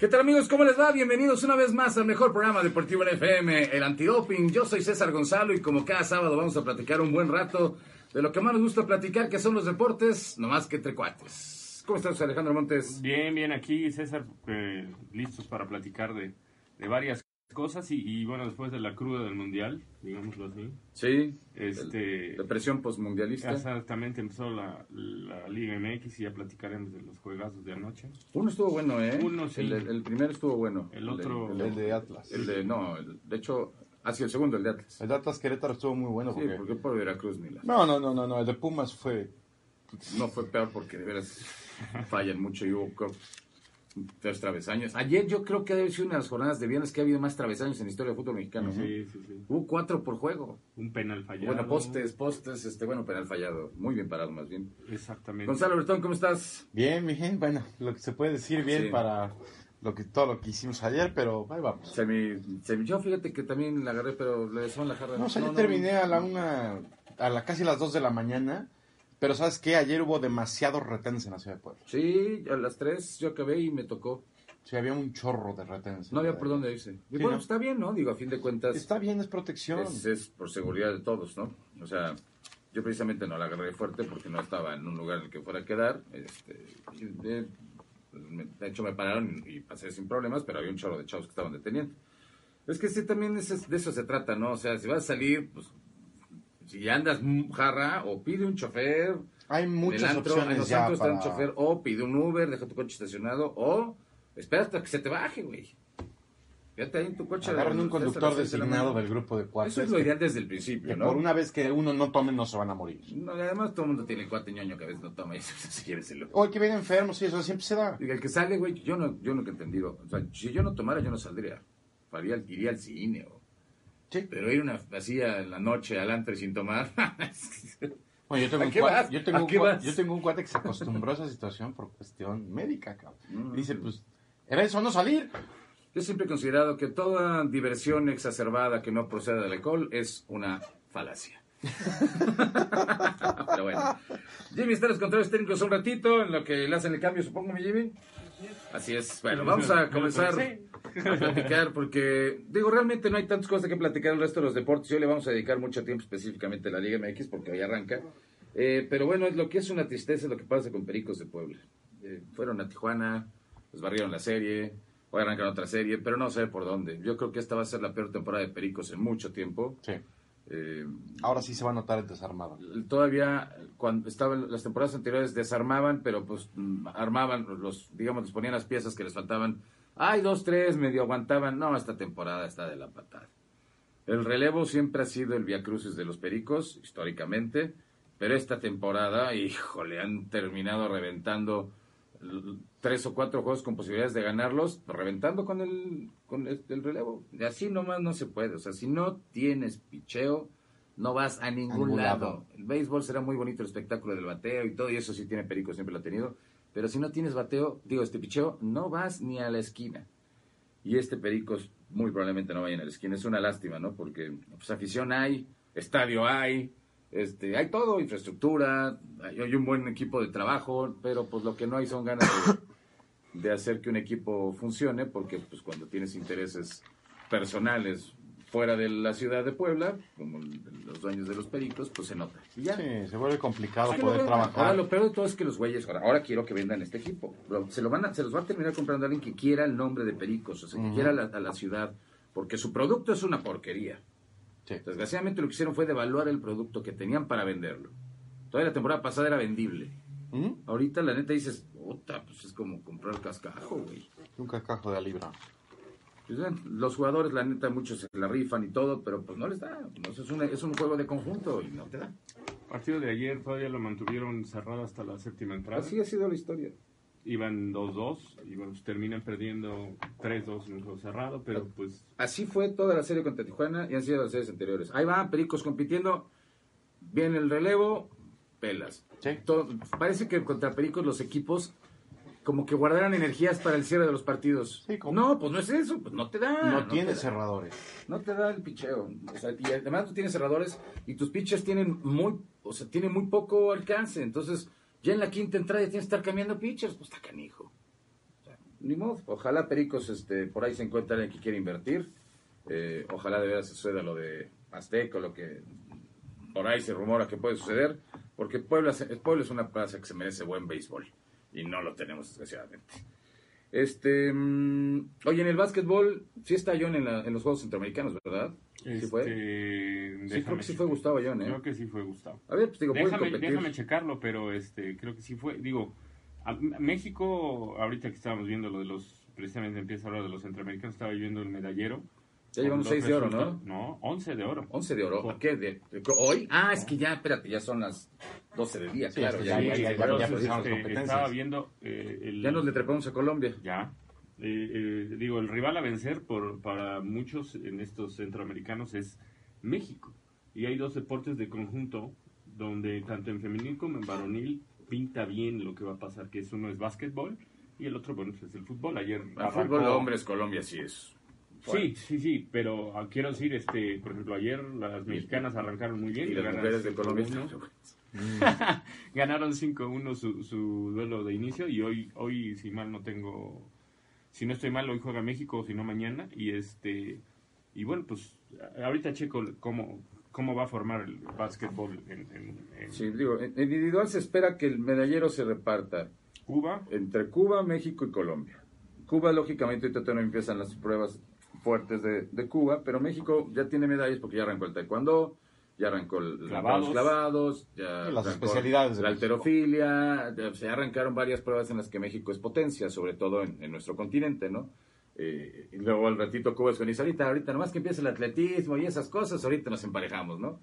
¿Qué tal amigos? ¿Cómo les va? Bienvenidos una vez más al mejor programa deportivo en FM, el Antidoping. Yo soy César Gonzalo y como cada sábado vamos a platicar un buen rato de lo que más nos gusta platicar, que son los deportes, no más que entre cuates. ¿Cómo estás, Alejandro Montes? Bien, bien, aquí César, eh, listos para platicar de, de varias cosas y, y, bueno, después de la cruda del Mundial, digámoslo así. Sí, este, la presión postmundialista. Exactamente, empezó la, la, Liga MX y ya platicaremos de los juegazos de anoche. Uno estuvo bueno, ¿eh? Uno, sí. El, el primero estuvo bueno. El otro... El de, el de Atlas. El de, no, el, de hecho, ha sido el segundo, el de Atlas. El de Atlas Querétaro estuvo muy bueno. Sí, Porque... porque por Veracruz, Mila. No, no, no, no, no, el de Pumas fue... No fue peor porque de veras fallan mucho y hubo tres travesaños. Ayer yo creo que debe ser una de las jornadas de viernes que ha habido más travesaños en la historia del fútbol mexicano. ¿no? Sí, sí, sí. Hubo cuatro por juego. Un penal fallado. Bueno, postes, postes, este, bueno, penal fallado. Muy bien parado, más bien. Exactamente. Gonzalo Bertón, ¿cómo estás? Bien, mi gente, bueno, lo que se puede decir bien Sí. para lo que todo lo que hicimos ayer, pero ahí vamos. Semi, semi- yo fíjate que también la agarré, pero le son la jarra. No, o sea, yo terminé a la una, a la casi las dos de la mañana, pero ¿sabes qué? Ayer hubo demasiados retenes en la ciudad de Puebla. Sí, a las tres yo acabé y me tocó. Sí, había un chorro de retenes. No había por dónde irse. Y bueno, ¿no? está bien, ¿no? Digo, a fin de cuentas. Está bien, es protección. es, es por seguridad de todos, ¿no? O sea, yo precisamente no la agarré fuerte porque no estaba en un lugar en el que fuera a quedar. Este, y de, hecho, me pararon y pasé sin problemas, pero había un chorro de chavos que estaban deteniendo. Es que sí, también es- de eso se trata, ¿no? O sea, si vas a salir, pues, si andas mm, jarra, o pide un chofer. Hay en muchas el antro, en opciones los ya antros está para... un chofer, o pide un Uber, deja tu coche estacionado, o espera hasta que se te baje, güey. Quédate ahí en tu coche. Agarran un conductor designado del grupo de cuates. Eso es lo ideal desde el principio, que ¿no? por una vez que uno no tome no se van a morir. No, y además todo el mundo tiene cuate ñoño que a veces no toma eso, si lléveselo. O el que viene enfermo, sí, eso siempre se da. Diga, el que sale, güey, yo no, yo nunca he entendido. O sea, si yo no tomara, yo no saldría. Faría, iría al cine o... Sí. Pero ir una, así a la noche al antro y sin tomar... Bueno, yo tengo, ¿A un qué cuate, vas? yo, tengo ¿A un cuate, yo tengo un cuate que se acostumbró a esa situación por cuestión médica, cabrón. Mm. Dice, pues, era eso, no salir. Yo siempre he considerado que toda diversión exacerbada que no proceda del alcohol es una falacia. Pero bueno. Jimmy está en los controles técnicos un ratito, en lo que le hacen el cambio, supongo, mi Jimmy. Así es. Bueno, vamos a comenzar a platicar porque, digo, realmente no hay tantas cosas que platicar el resto de los deportes. Hoy le vamos a dedicar mucho tiempo específicamente a la Liga MX porque hoy arranca. Eh, pero bueno, lo que es una tristeza es lo que pasa con Pericos de Puebla. Eh, fueron a Tijuana, los barrieron la serie, hoy arrancan otra serie, pero no sé por dónde. Yo creo que esta va a ser la peor temporada de Pericos en mucho tiempo. Sí. Eh, Ahora sí se va a notar el desarmado. todavía cuando estaban las temporadas anteriores desarmaban, pero pues mm, armaban los, digamos, les ponían las piezas que les faltaban. Ay, dos, tres, medio aguantaban. No, esta temporada está de la patada. El relevo siempre ha sido el Via Crucis de los Pericos, históricamente, pero esta temporada, híjole, han terminado reventando tres o cuatro juegos con posibilidades de ganarlos, reventando con el, con el, el relevo. Así nomás no se puede. O sea, si no tienes picheo, no vas a ningún, ningún lado. lado. El béisbol será muy bonito el espectáculo del bateo y todo, y eso sí tiene Perico, siempre lo ha tenido. Pero si no tienes bateo, digo, este picheo, no vas ni a la esquina. Y este Pericos muy probablemente no vaya a la esquina. Es una lástima, ¿no? Porque pues, afición hay, estadio hay, este, hay todo, infraestructura, hay, hay un buen equipo de trabajo, pero pues lo que no hay son ganas de, de hacer que un equipo funcione, porque pues cuando tienes intereses personales fuera de la ciudad de Puebla, como los dueños de los Pericos, pues se nota. Y ya. Sí, se vuelve complicado que poder trabajar. Ahora lo peor de todo es que los güeyes, ahora, ahora quiero que vendan este equipo. Se, lo van a, se los va a terminar comprando alguien que quiera el nombre de Pericos, o sea, que quiera la- a la ciudad, porque su producto es una porquería. Sí. Desgraciadamente lo que hicieron fue devaluar el producto que tenían para venderlo. Toda la temporada pasada era vendible. ¿Mm? Ahorita la neta dices, puta, pues es como comprar cascajo, güey. Un cascajo de a libra. Pues, los jugadores, la neta, muchos se la rifan y todo, pero pues no les da. No, es, una- es un juego de conjunto y no te da. partido de ayer todavía lo mantuvieron cerrado hasta la séptima entrada. Así ha sido la historia. iban 2-2 y bueno, pues terminan perdiendo 3-2 en un juego cerrado, pero pues Así fue toda la serie contra Tijuana y han sido las series anteriores. Ahí van Pericos compitiendo, viene el relevo, pelas. Sí. Todo- parece que contra Pericos los equipos como que guardaran energías para el cierre de los partidos. Sí, ¿cómo? No, pues no es eso, pues no te da. no tiene te da. cerradores. No te da el picheo. O sea, y además tú tienes cerradores y tus pitchers tienen muy, o sea, tienen muy poco alcance. Entonces, ya en la quinta entrada ya tienes que estar cambiando pitchers. Pues está canijo. O sea, ni modo. Ojalá Pericos este, por ahí se encuentre alguien que quiera invertir. Eh, ojalá de veras suceda lo de Azteca, lo que por ahí se rumora que puede suceder. Porque Puebla, se- Puebla es una plaza que se merece buen béisbol. Y no lo tenemos, desgraciadamente. Este, mm, oye, en el básquetbol sí está John en, la- en los Juegos Centroamericanos, ¿verdad? Sí este, fue. Sí, creo que sí fue Gustavo Ayón, ¿eh? Creo que sí fue Gustavo. A ver, pues digo, Déjame, checarlo, pero este creo que sí fue. Digo, a- México, ahorita que estábamos viendo lo de los, precisamente empieza a hablar de los centroamericanos, estaba viendo el medallero. Ya llevamos Con seis dos de oro, ¿no? No, 11 de oro. 11 de oro. ¿A qué? ¿De, de- ¿Hoy? Ah, es que ya, espérate, ya son las 12 del día, Sí, claro. sí, ya, ya- ya, ya- ya- Este, estaba viendo eh, el, ya nos le trepamos a Colombia. Ya. Eh, eh, digo, el rival a vencer por, para muchos en estos centroamericanos es México. Y hay dos deportes de conjunto donde tanto en femenil como en varonil pinta bien lo que va a pasar, que es uno es básquetbol y el otro, bueno, pues es el fútbol. Ayer arrancó- fútbol de hombres, Colombia sí es. Sí, sí, sí, pero ah, quiero decir, este, por ejemplo, ayer las mexicanas arrancaron muy bien. Y las ganaron mujeres de 5-1. Colombia. Ganaron 5-1 su, su duelo de inicio y hoy, hoy si mal no tengo, si no estoy mal, hoy juega México, si no mañana. Y este y bueno, pues ahorita checo cómo, cómo va a formar el básquetbol en, en- en Sí, digo, en individual se espera que el medallero se reparta Cuba. entre Cuba, México y Colombia. Cuba, lógicamente, ahorita todavía no empiezan las pruebas fuertes de, de Cuba, pero México ya tiene medallas porque ya arrancó el taekwondo, ya arrancó el Clavados. los clavados, ya las arrancó especialidades de la alterofilia, ya se arrancaron varias pruebas en las que México es potencia, sobre todo en, en nuestro continente, ¿no? Eh, y luego al ratito Cuba es con ahorita, ahorita, nomás que empiece el atletismo y esas cosas, ahorita nos emparejamos, ¿no?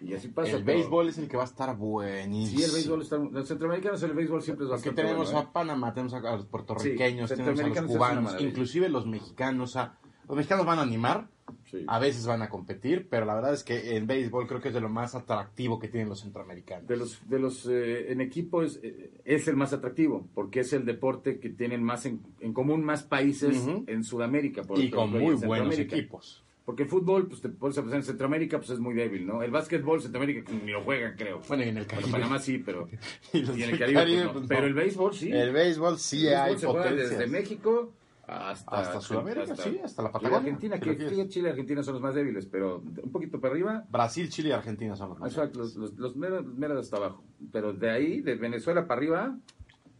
Y así pasa. El pero- béisbol es el que va a estar buenísimo. Sí, el béisbol está... Los centroamericanos, el béisbol siempre es bastante tenemos bueno, ¿eh? a Panamá, tenemos a los puertorriqueños, Sí, tenemos a los cubanos, inclusive los mexicanos. o sea, los mexicanos van a animar, Sí. a veces van a competir, pero la verdad es que el béisbol creo que es de lo más atractivo que tienen los centroamericanos. De los, de los eh, en equipo es, eh, es el más atractivo, porque es el deporte que tienen más en, en común más países Ujú. en Sudamérica. por y con muy en buenos equipos. Porque el fútbol, pues te pones a pensar en Centroamérica, pues es muy débil, ¿no? El básquetbol, Centroamérica ni lo juegan, creo. Bueno, y en el Bueno, Caribe. Panamá sí, pero... Y y en el Caribe, pues, Caribe, pues, no. Pero el béisbol sí. El béisbol sí El hay béisbol se juega potencias. desde México hasta, Hasta Sudamérica, sí, hasta la Patagonia, Argentina, que quieres. fíjate, Chile y Argentina son los más débiles, pero un poquito para arriba, Brasil, Chile y Argentina son los más Exacto, los, los, los meros, meros hasta abajo. Pero de ahí, de Venezuela para arriba,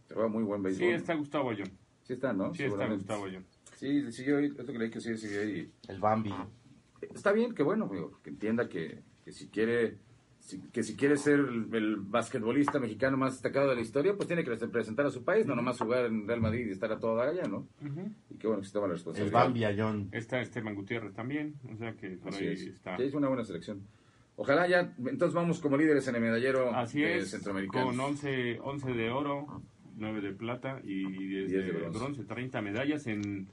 se juega muy buen béisbol. Sí, está Gustavo Ayón. Sí está, ¿no? Sí, está. Gustavo Ayón. Sí, siguió ahí, esto que leí que sí, siguió ahí. El Bambi. Está bien, que bueno, digo, que entienda que, que si quiere que si quiere ser el, el basquetbolista mexicano más destacado de la historia, pues tiene que representar a su país, no nomás jugar en Real Madrid y estar a toda allá, ¿no? Y qué bueno que se toma la El responsabilidad. Bambi Ayón. Está Esteban Gutiérrez también, o sea que por Así ahí es. está. Sí, es una buena selección. Ojalá ya, entonces vamos como líderes en el medallero Así de es, centroamericanos. con 11, 11 de oro, 9 de plata y 10 10 de, de bronce. bronce. 30 medallas en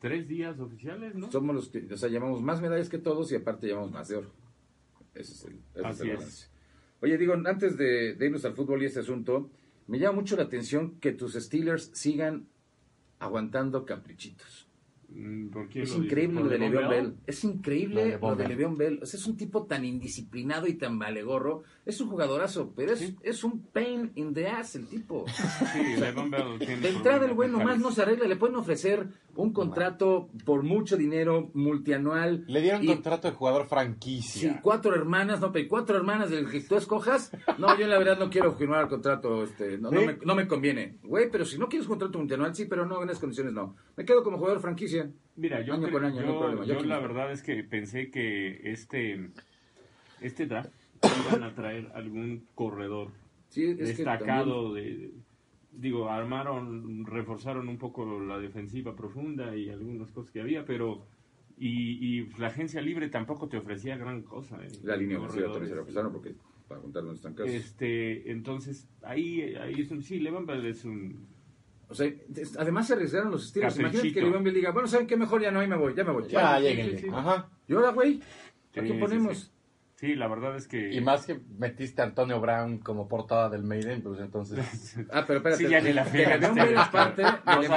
tres días oficiales, ¿no? Somos los que, o sea, llevamos más medallas que todos y aparte llevamos más de oro. Ese es el, ese Así el es. balance. Oye, digo, antes de, de irnos al fútbol y este asunto, me llama mucho la atención que tus Steelers sigan aguantando caprichitos. Mm, ¿por quién Es increíble ¿Por lo de Le'Veon Bell? Bell. Es increíble Lo de. Le'Veon Bell. O sea, es un tipo tan indisciplinado y tan valegorro. Es un jugadorazo, pero es, es un pain in the ass el tipo. Sí, Le'Veon Bell tiene De entrada el güey nomás no se arregla, le pueden ofrecer un contrato por mucho dinero multianual. Le dieron y- contrato de jugador Sí, franquicia. cuatro hermanas, no, pero cuatro hermanas del que tú escojas. No, yo la verdad no quiero firmar el contrato, este, no, no ¿Sí? me, no me conviene. Güey, pero si no quieres contrato multianual, sí, pero no, en esas condiciones no. Me quedo como jugador franquicia. Mira, yo, Año creo- con año, no hay yo, problema. Yo yo aquí la verdad es que pensé que este, este draft iban a traer algún corredor Sí, es que destacado de digo armaron reforzaron un poco la defensiva profunda y algunas cosas que había pero y, y la agencia libre tampoco te ofrecía gran cosa ¿eh? la línea ofensiva también se prestaron porque para contar dónde están casos. este entonces ahí ahí es un sí Levan es un O sea, además se arriesgaron los estilos. Imagínate que Caprichito. León diga, bueno, ¿saben qué? Mejor ya no, ahí me voy, ya me voy. Ya, Bueno, lleguenle. sí, sí. Ajá. ¿Y ahora, güey? ¿A Sí, qué sí, ponemos? sí. Sí, la verdad es que... Y más que metiste a Antonio Brown como portada del Maiden, pues entonces... Ah, pero espérate. Sí, ya ni la León. Bell es parte. León-.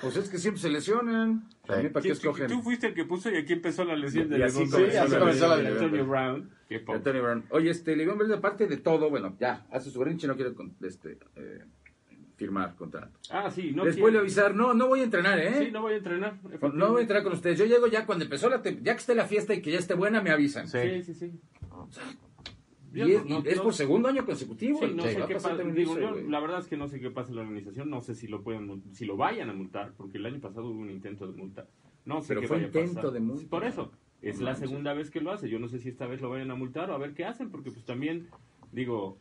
Pues es que siempre se lesionan. También, ¿para qué ¿Quién- escogen? Tú fuiste el que puso y aquí empezó la lesión de Y así Le'Veon comenzó la Sí, comenzó la de lesión. Antonio Brown. Antonio Brown. Oye, este, León Bell, aparte de todo, bueno, ya, hace su berrinche, no quiere con- este, eh, firmar contrato. Ah, sí, no Les a avisar, no, no voy a entrenar, ¿eh? Sí, no voy a entrenar. No voy a entrenar con ustedes. Yo llego ya cuando empezó la... te- Ya que esté la fiesta y que ya esté buena, me avisan. Sí. Sí, sí, sí. Y es, no- por segundo año consecutivo. Sí, no Sí, sé qué pasa. Digo, yo, la verdad es que no sé qué pasa en la organización. No sé si lo pueden, si lo vayan a multar, porque el año pasado hubo un intento de multa. No sé Pero qué fue vaya a intento pasar. de multa. Por eso, es No la segunda vez que lo hace. Yo no sé si esta vez lo vayan a multar o a ver qué hacen, porque pues también, digo,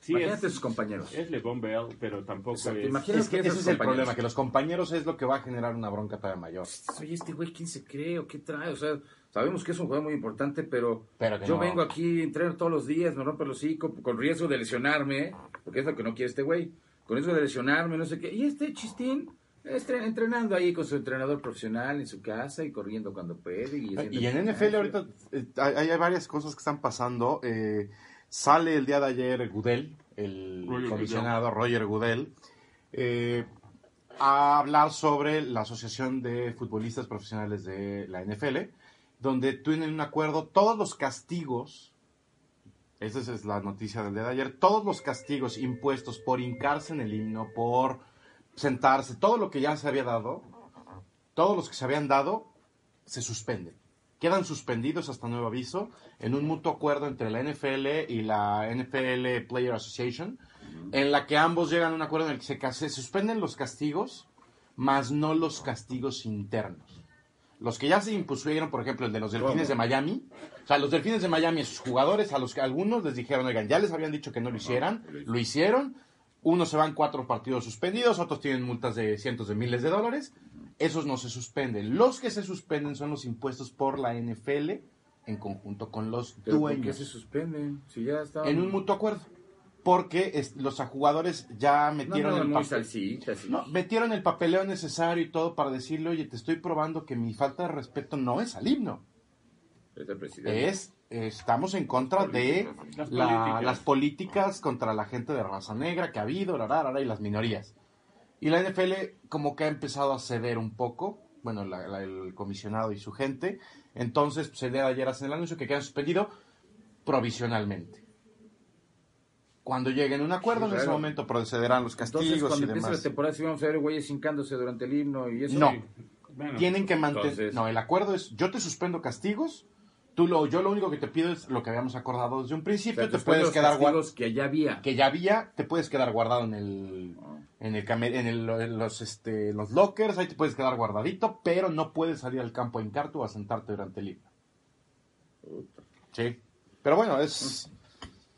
sí Imagínate es, sus compañeros. es LeBron Bell, pero tampoco Exacto, es... imagínate Es que que ese es el problema, que los compañeros es lo que va a generar una bronca todavía mayor. Oye, este güey, ¿quién se cree o qué trae? O sea, sabemos que es un jugador muy importante, pero, Pero yo no. vengo aquí, entreno todos los días, me rompo el hocico, con riesgo de lesionarme, porque es lo que no quiere este güey, con riesgo de lesionarme, no sé qué. Y este chistín, estre- entrenando ahí con su entrenador profesional en su casa y corriendo cuando puede. Y, Y en NFL ahorita eh, hay, hay varias cosas que están pasando. Eh, sale el día de ayer Goodell, el Roger comisionado Roger Goodell, eh, a hablar sobre la Asociación de Futbolistas Profesionales de la NFL, donde tienen un acuerdo, todos los castigos, esa es la noticia del día de ayer, todos los castigos impuestos por hincarse en el himno, por sentarse, todo lo que ya se había dado, todos los que se habían dado, se suspenden. Quedan suspendidos hasta nuevo aviso en un mutuo acuerdo entre la NFL y la NFL Player Association, en la que ambos llegan a un acuerdo en el que se, suspenden los castigos, más no los castigos internos. Los que ya se impusieron, por ejemplo, el de los delfines de Miami, o sea, los delfines de Miami, sus jugadores, a los que algunos les dijeron, oigan, ya les habían dicho que no lo hicieran, lo hicieron, unos se van cuatro partidos suspendidos, otros tienen multas de cientos de miles de dólares, esos no se suspenden. Los que se suspenden son los impuestos por la NFL en conjunto con los ¿Pero por qué dueños. se suspenden? Si ya estaban... En un mutuo acuerdo. Porque es- los jugadores ya metieron, no, el muy papel, salsita, sí. no, metieron el papeleo necesario y todo para decirle, oye, te estoy probando que mi falta de respeto no es al himno. Es el presidente. Es, estamos en contra de Las la- políticas. las políticas contra la gente de raza negra que ha habido, y las minorías. Y la NFL como que ha empezado a ceder un poco, bueno, la- la- el comisionado y su gente. Entonces, pues, el día de ayer hacen el anuncio que quedan suspendido provisionalmente. Cuando lleguen a un acuerdo, Sí, en ese claro. momento procederán los Entonces, castigos cuando y empiece la temporada, si vamos a ver güeyes hincándose durante el himno y eso. No. Bueno, Tienen que mantener... Entonces- No, el acuerdo es, yo te suspendo castigos, tú lo, yo lo único que te pido es lo que habíamos acordado desde un O principio, sea, te puedes quedar guardado que ya había. que ya había, te puedes quedar guardado en el en el en, el- en los este los lockers, ahí te puedes quedar guardadito, pero no puedes salir al campo a hincarte o a sentarte durante el himno. Sí. Pero bueno, es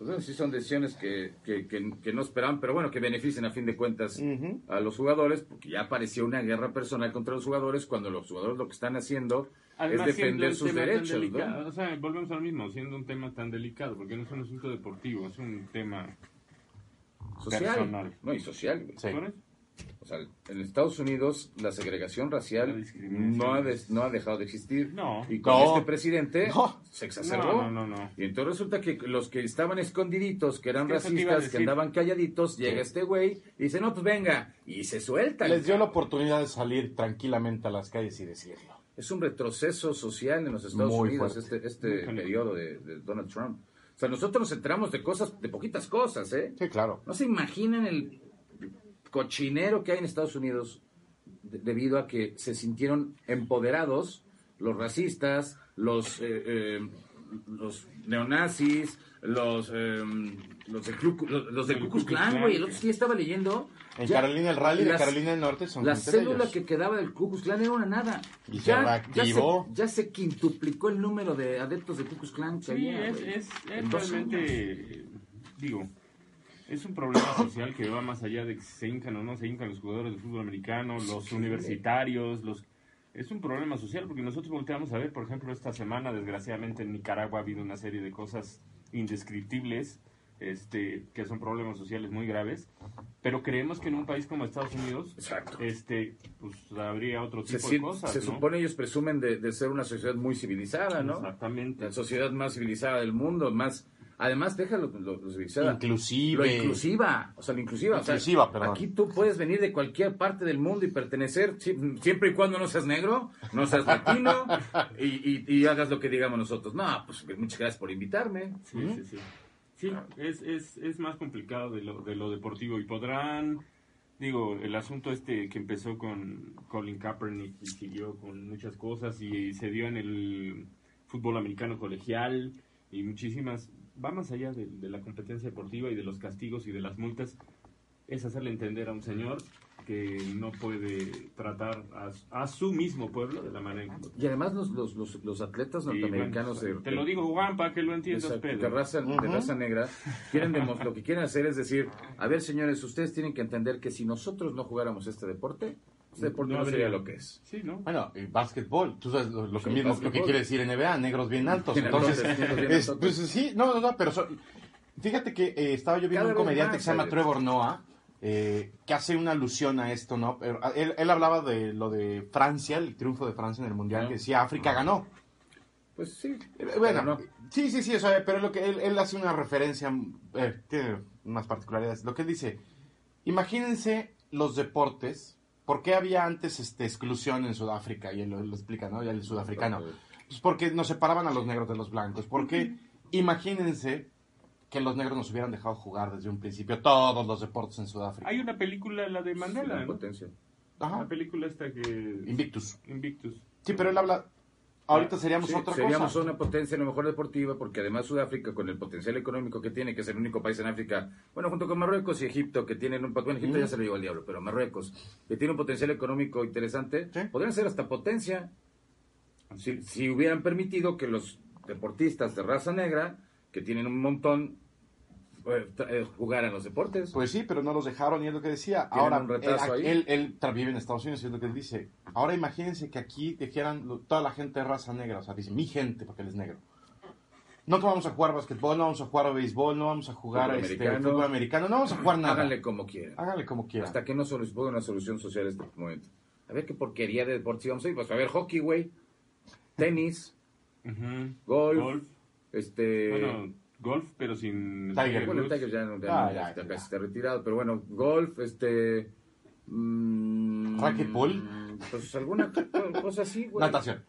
Pues bueno, sí son decisiones que, que, que- que no esperaban, pero bueno, que beneficien a fin de cuentas a los jugadores, porque ya apareció una guerra personal contra los jugadores cuando los jugadores lo que están haciendo Además, es defender sus derechos. delicado, ¿no? O sea, volvemos al mismo, siendo un tema tan delicado, porque no es un asunto deportivo, es un tema Social. personal. No, y social. Sí. ¿Por eso? En Estados Unidos la segregación racial no ha, des- no ha dejado de existir. No. Y con No. este presidente No. se exacerbó. No, no, no, no. Y entonces resulta que los que estaban escondiditos, que eran racistas, que andaban calladitos, llega este güey y dice, no, pues venga, y se suelta. les dio la oportunidad de salir tranquilamente a las calles y decirlo. Es un retroceso social en los Estados Muy Unidos, fuerte. este, este Muy periodo de, de Donald Trump. O sea, nosotros nos enteramos de cosas, de poquitas cosas, ¿eh? Sí, claro. No se imaginan el cochinero que hay en Estados Unidos de- debido a que se sintieron empoderados los racistas, los, eh, eh, los neonazis, los, eh, los, de Ku- los, Klux Klan, güey. El otro día estaba leyendo. En ya Carolina, el rally de Carolina del Norte son La célula ellos. que quedaba del Ku Klux Klan era una nada. Y se ya, reactivó. Ya se, ya se quintuplicó el número de adeptos de Ku Klux Klan que Sí, había, es, realmente, digo, es un problema social que va más allá de que se hincan o no se hincan los jugadores de fútbol americano, los universitarios, los... Es un problema social porque nosotros volteamos a ver, por ejemplo, esta semana, desgraciadamente en Nicaragua ha habido una serie de cosas indescriptibles este, que son problemas sociales muy graves, pero creemos que en un país como Estados Unidos, Exacto. este, pues habría otro Se, tipo sien- de cosas, se ¿no? supone ellos presumen de, de ser una sociedad muy civilizada, ¿no? Exactamente. La sociedad más civilizada del mundo, más... Además, déjalo lo, lo civilizada. Inclusive. Lo inclusiva, o sea, lo inclusiva. o sea, Inclusiva, perdón. Aquí tú puedes venir de cualquier parte del mundo y pertenecer, si- siempre y cuando no seas negro, no seas latino y, y- y hagas lo que digamos nosotros. No, pues muchas gracias por invitarme. Sí, sí, sí. Sí, es, es, es más complicado de lo, de lo deportivo y podrán, digo, el asunto este que empezó con Colin Kaepernick y siguió con muchas cosas y se dio en el fútbol americano colegial y muchísimas, va más allá de, de la competencia deportiva y de los castigos y de las multas, es hacerle entender a un señor que no puede tratar a, su- a su mismo pueblo de la manera en que Y además los, los, los, los atletas norteamericanos... bueno, de- te lo digo, Juan, para que lo entiendas, Pedro. de raza, de raza negra, quieren lo que quieren hacer es decir, a ver señores, ustedes tienen que entender que si nosotros no jugáramos este deporte, deporte No no, sería habría- lo que es. Sí, ¿no? Bueno, el básquetbol, tú sabes lo, lo que Sí, mismo lo que quiere decir NBA, negros bien altos. Entonces, es- pues sí, no, no, no, pero so- fíjate que eh, estaba yo viendo Cada un comediante que se llama. Trevor Noah, eh, que hace una alusión a esto, ¿no? Pero, ah, él, él hablaba de lo de Francia, el triunfo de Francia en el Mundial, Ah. que decía África ganó. Pues sí. Eh, Bueno, no. sí, sí, sí, o sea, pero lo que él, él hace una referencia, eh, tiene unas particularidades. Lo que él dice, imagínense los deportes, ¿por qué había antes este, exclusión en Sudáfrica? Y él lo, lo explica, ¿no? Ya el sudafricano. Pues porque nos separaban a los negros de los blancos. Porque imagínense que los negros nos hubieran dejado jugar desde un principio todos los deportes en Sudáfrica. Hay una película, la de Mandela, La ¿no? potencia. Ajá. La película esta que... Invictus. Invictus. Sí, pero él habla, ahorita seríamos Sí, otra seríamos cosa. una potencia a lo mejor deportiva, porque además Sudáfrica, con el potencial económico que tiene, que es el único país en África, bueno, junto con Marruecos y Egipto, que tienen un bueno, Egipto ya se lo llevó al diablo, pero Marruecos, que tiene un potencial económico interesante, Sí. podrían ser hasta potencia si, si hubieran permitido que los deportistas de raza negra, que tienen un montón, eh, eh, jugaran los deportes. Pues sí, pero no los dejaron y es lo que decía. Ahora, un retraso él, ahí. él, él vive en Estados Unidos y es lo que él dice. Ahora imagínense que aquí dijeran toda la gente de raza negra, o sea, dice mi gente porque él es negro. No que vamos a jugar basquetbol, no vamos a jugar béisbol, no vamos a jugar Fútbol este, americano. fútbol americano, no vamos a jugar nada. Háganle como quieran. Háganle como quieran. Hasta que no se ponga una solución social a este momento. A ver qué porquería de deportes íbamos a ir. Pues a ver hockey, güey. Tenis, golf, Golf. este... Bueno, golf, pero sin... Tiger. bueno, Woods. Tiger ya, no- ya Ah, no- ya, ya ya. casi está retirado, pero bueno, golf, este... mm, Racquetball. Pues alguna co- cosa así, güey. Natación.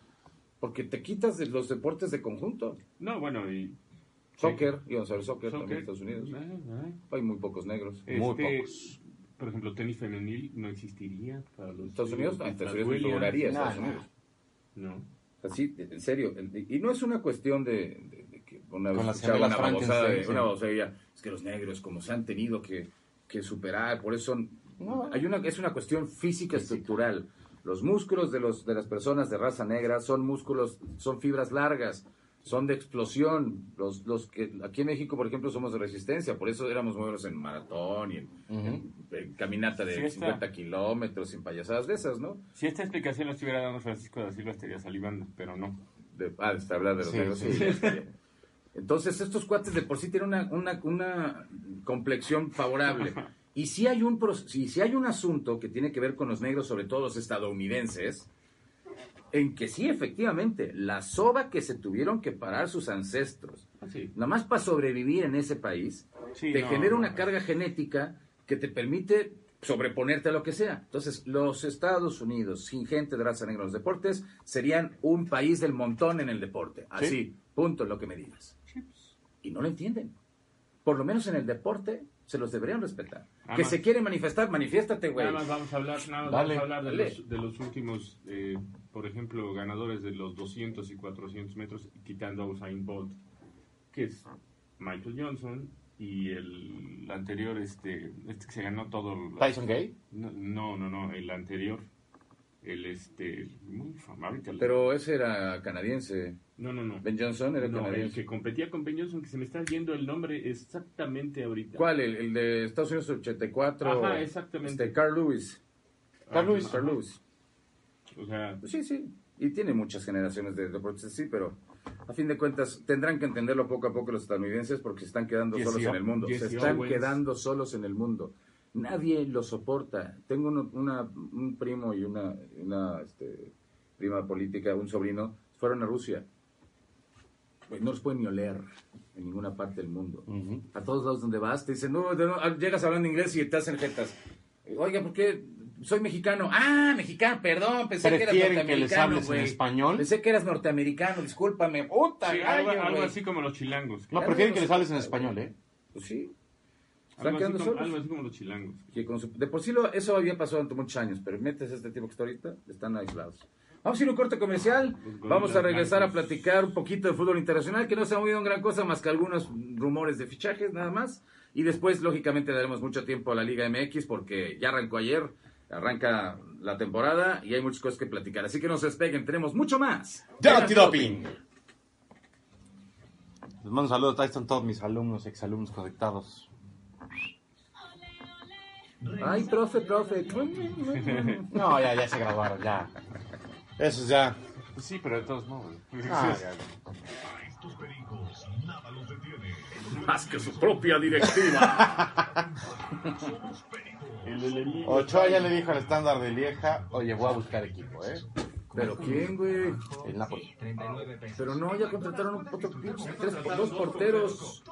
Porque te quitas de los deportes de conjunto. No, bueno, y... Soccer, íbamos a ver soccer, también en. Estados Unidos. Ah, ah. Hay muy pocos negros. Este, Muy pocos. Por ejemplo, tenis femenil no existiría para los... Estados Unidos, ah, las Estados Unidos No, Estados no. Unidos. No. Así, en serio. Y no es una cuestión de, una vez escuchaba una babosada, de- una babosada, ella, es que los negros como se han tenido que, que superar, por eso No. hay una es una cuestión física estructural. Los músculos de los de las personas de raza negra son músculos, son fibras largas, son de explosión. Los los que aquí en México, por ejemplo, somos de resistencia, por eso éramos muy buenos en maratón y en, en- en caminata de Sí, está. 50 kilómetros, sin payasadas de esas, ¿no? Si esta explicación la estuviera dando Francisco da Silva estaría salivando, pero no. De, ah, está hablando de los Sí, negros. sí. sí. Entonces, estos cuates de por sí tienen una, una, una complexión favorable. Y si hay, un, si, si hay un asunto que tiene que ver con los negros, sobre todo los estadounidenses, en que sí, efectivamente, la soga que se tuvieron que parar sus ancestros, Sí. nada más para sobrevivir en ese país, Sí, te no, genera una no. carga genética que te permite sobreponerte a lo que sea. Entonces, los Estados Unidos, sin gente de raza negra en los deportes, serían un país del montón en el deporte. Así, punto, lo que me digas. Y no lo entienden. Por lo menos en el deporte se los deberían respetar. Que se quieren manifestar, manifiéstate, güey. Nada más vamos a hablar, nada más vamos a hablar de, los, de los últimos, eh, por ejemplo, ganadores de los 200 y 400 metros, quitando a Usain Bolt, que es Michael Johnson y el anterior, este, este que se ganó todo. Tyson Gay. No, no, no, no, el anterior, el este, muy famoso. Pero ese era canadiense. no, no, no. Ben Johnson era No, el canadiense. que competía con Ben Johnson, que se me está yendo el nombre exactamente ahorita. ¿Cuál? El, el de Estados Unidos 84. Ajá, exactamente. Este, Carl Lewis. Carl Lewis. Carl Lewis. O sea, Pues sí, sí. Y tiene muchas generaciones de deportistas, sí, pero a fin de cuentas tendrán que entenderlo poco a poco los estadounidenses porque se están quedando solos en el mundo. Se están quedando solos en el mundo. Nadie lo soporta. Tengo uno- una, un primo y una, una este, prima política, un sobrino, fueron a Rusia. Pues no los pueden ni oler en ninguna parte del mundo. A todos lados donde vas te dicen, no, ah, llegas hablando inglés y te hacen jetas. Oiga, ¿por qué? Soy mexicano. Ah, mexicano, perdón, pensé que eras ¿Prefieren que les norteamericano, hables en español? Pensé que eras norteamericano, discúlpame. Puta, Sí, gallo, algo, algo así como los chilangos. No, prefieren que les hables en español, ¿eh? Pues sí. Están Algo así, quedando como, solos. algo así como los chilangos. Que con su- de por sí lo- eso había pasado durante muchos años, pero metes a este tipo que está ahorita, están aislados. Vamos a ir a un corte comercial, Los gorilas vamos a regresar a platicar un poquito de fútbol internacional, que no se ha movido en gran cosa más que algunos rumores de fichajes nada más. Y después, lógicamente, daremos mucho tiempo a la Liga MX porque ya arrancó ayer, arranca la temporada y hay muchas cosas que platicar. Así que no se despeguen, tenemos mucho más. ¡De antidoping! Les mando un saludo, ahí están todos mis alumnos, exalumnos conectados. Ay, profe, profe. No, ya, ya se graduaron, ya. Eso es ya. Pues sí, pero de todos modos. Ah, ya. Más que su propia directiva. Ochoa ya le dijo al estándar de Lieja, oye, voy a buscar equipo, ¿eh? ¿Pero quién, güey? El Napoli. Pero no, ya contrataron un otro pinche, tres, dos porteros.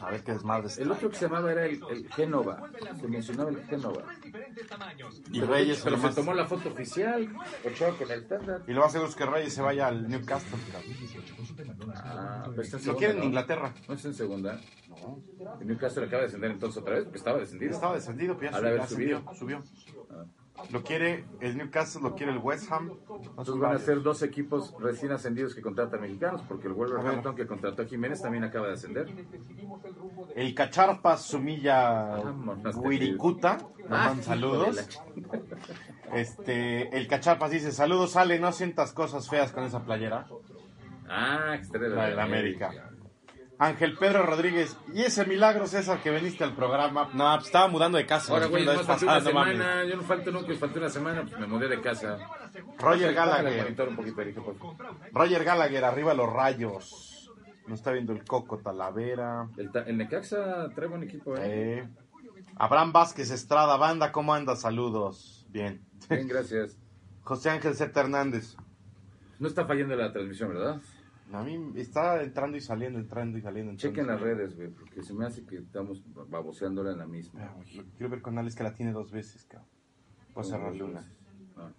A ver qué desmadre está. El otro que se llamaba era el, el Génova. Se mencionaba el Génova. Y Reyes, Pero lo se más, tomó la foto oficial. Ochoa con el estándar. y lo más seguro es que Reyes se vaya al Newcastle. Ah, pero está en Lo segunda, quieren en ¿no? Inglaterra. No está en segunda. El Newcastle acaba de descender entonces otra vez porque estaba descendido. Estaba descendido, pero ya Ha de haber subió, subido. Lo quiere el Newcastle, lo quiere el West Ham. Entonces van a ser dos equipos recién ascendidos que contratan mexicanos porque el Wolverhampton que contrató a Jiménez también acaba de ascender. El Cacharpas Sumilla Vámonos, Wirikuta. Ah, saludos. Este, el Cacharpas dice, saludos Ale, no sientas cosas feas con esa playera. Ah, de La de la América. Ángel Pedro Rodríguez, ¿y ese milagro César que veniste al programa? No, pues estaba mudando de casa. Ahora, güey, no falté una no semana. Yo no falto nunca, falté una semana, pues me mudé de casa. Roger Gallagher. un poquito. Roger Gallagher, arriba los rayos. No está viendo el Coco Talavera. El, ta- el Necaxa trae buen equipo, ¿eh? Eh, Abraham Vázquez Estrada, banda, ¿cómo andas? Saludos. Bien. Bien, gracias. José Ángel Z. Hernández. No está fallando la transmisión, ¿verdad? A mí está entrando y saliendo, entrando y saliendo. entrando Chequen y las redes, güey, porque se me hace que estamos baboseándola en la misma. Ah, güey, lo quiero ver con Alex que la tiene dos veces, cabrón. Puedo cerrarle una. Ah.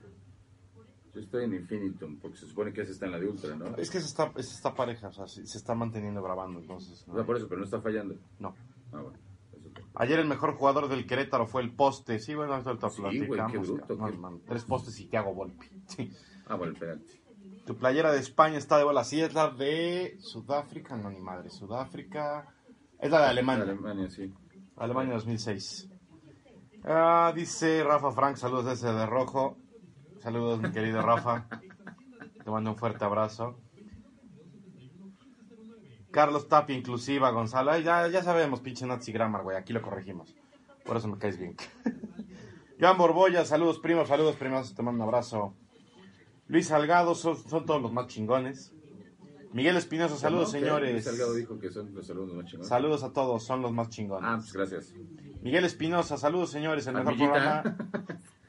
Yo estoy en Infinitum, porque se supone que esa está en la de Ultra, ¿no? Es que se está, es esta pareja, o sea, se, está manteniendo grabando, entonces. O sea, por eso, pero no está fallando. No. Ah, bueno. Eso Ayer el mejor jugador del Querétaro fue el poste. Sí, bueno, Sí, güey, qué platicamos. bruto, cabrón. qué- No, man, Tres postes y Thiago Volpi. Sí. Ah, bueno, espérate. Tu playera de España está de bola. Sí, es la de Sudáfrica. No, ni madre. Sudáfrica. Es la de Alemania. Alemania, sí. Alemania 2006. Ah, dice Rafa Frank, saludos desde de rojo. Saludos, mi querido Rafa. Te mando un fuerte abrazo. Carlos Tapi, inclusiva, Gonzalo. Ay, ya, ya sabemos, pinche Nazi Grammar, güey. Aquí lo corregimos. Por eso me caes bien. Joan Borbolla, saludos, primos, saludos, primos. Te mando un abrazo. Luis Salgado, son, son todos los más chingones. Miguel Espinosa, saludos. ¿Qué? señores. Salgado dijo que son los saludos más chingones. Saludos a todos, son los más chingones. Ah, pues gracias. Miguel Espinosa, saludos señores, el mejor Armillita. programa.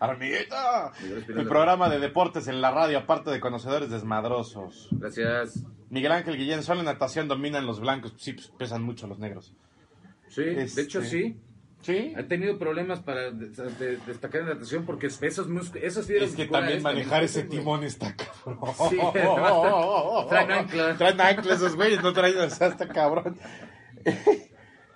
Espinosa. El programa de deportes en la radio, aparte de conocedores desmadrosos. Gracias. Miguel Ángel Guillén, solo en natación dominan los blancos, sí, pues pesan mucho los negros. Sí, Este- de hecho sí. Sí. Han tenido problemas para de- de- destacar en natación porque esos músculos, esos Es que también manejar ese timón está cabrón. Sí, traen ancla. Traen ancla esos güeyes, no traen, o sea, está cabrón.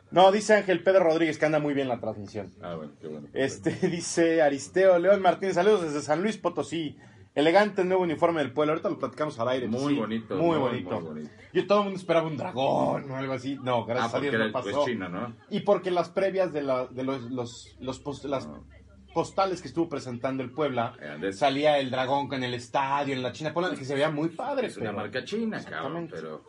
No, dice Ángel Pedro Rodríguez que anda muy bien la transmisión. Ah, bueno, qué bueno. Este dice Aristeo León Martín, saludos desde San Luis Potosí. Elegante nuevo uniforme del pueblo. Ahorita lo platicamos al aire. Muy sí, bonito, Muy, muy, bonito. muy bonito. Yo todo el mundo esperaba un dragón o algo así. No, Ah, gracias a porque Dios no pasó. pues, China, ¿no? Y porque las previas de, la- de los, los, los post- las Ah. postales que estuvo presentando el Puebla, de- salía el dragón con el estadio en la China Pola, que se veía muy padre. Es una pero- marca china, cabrón, pero...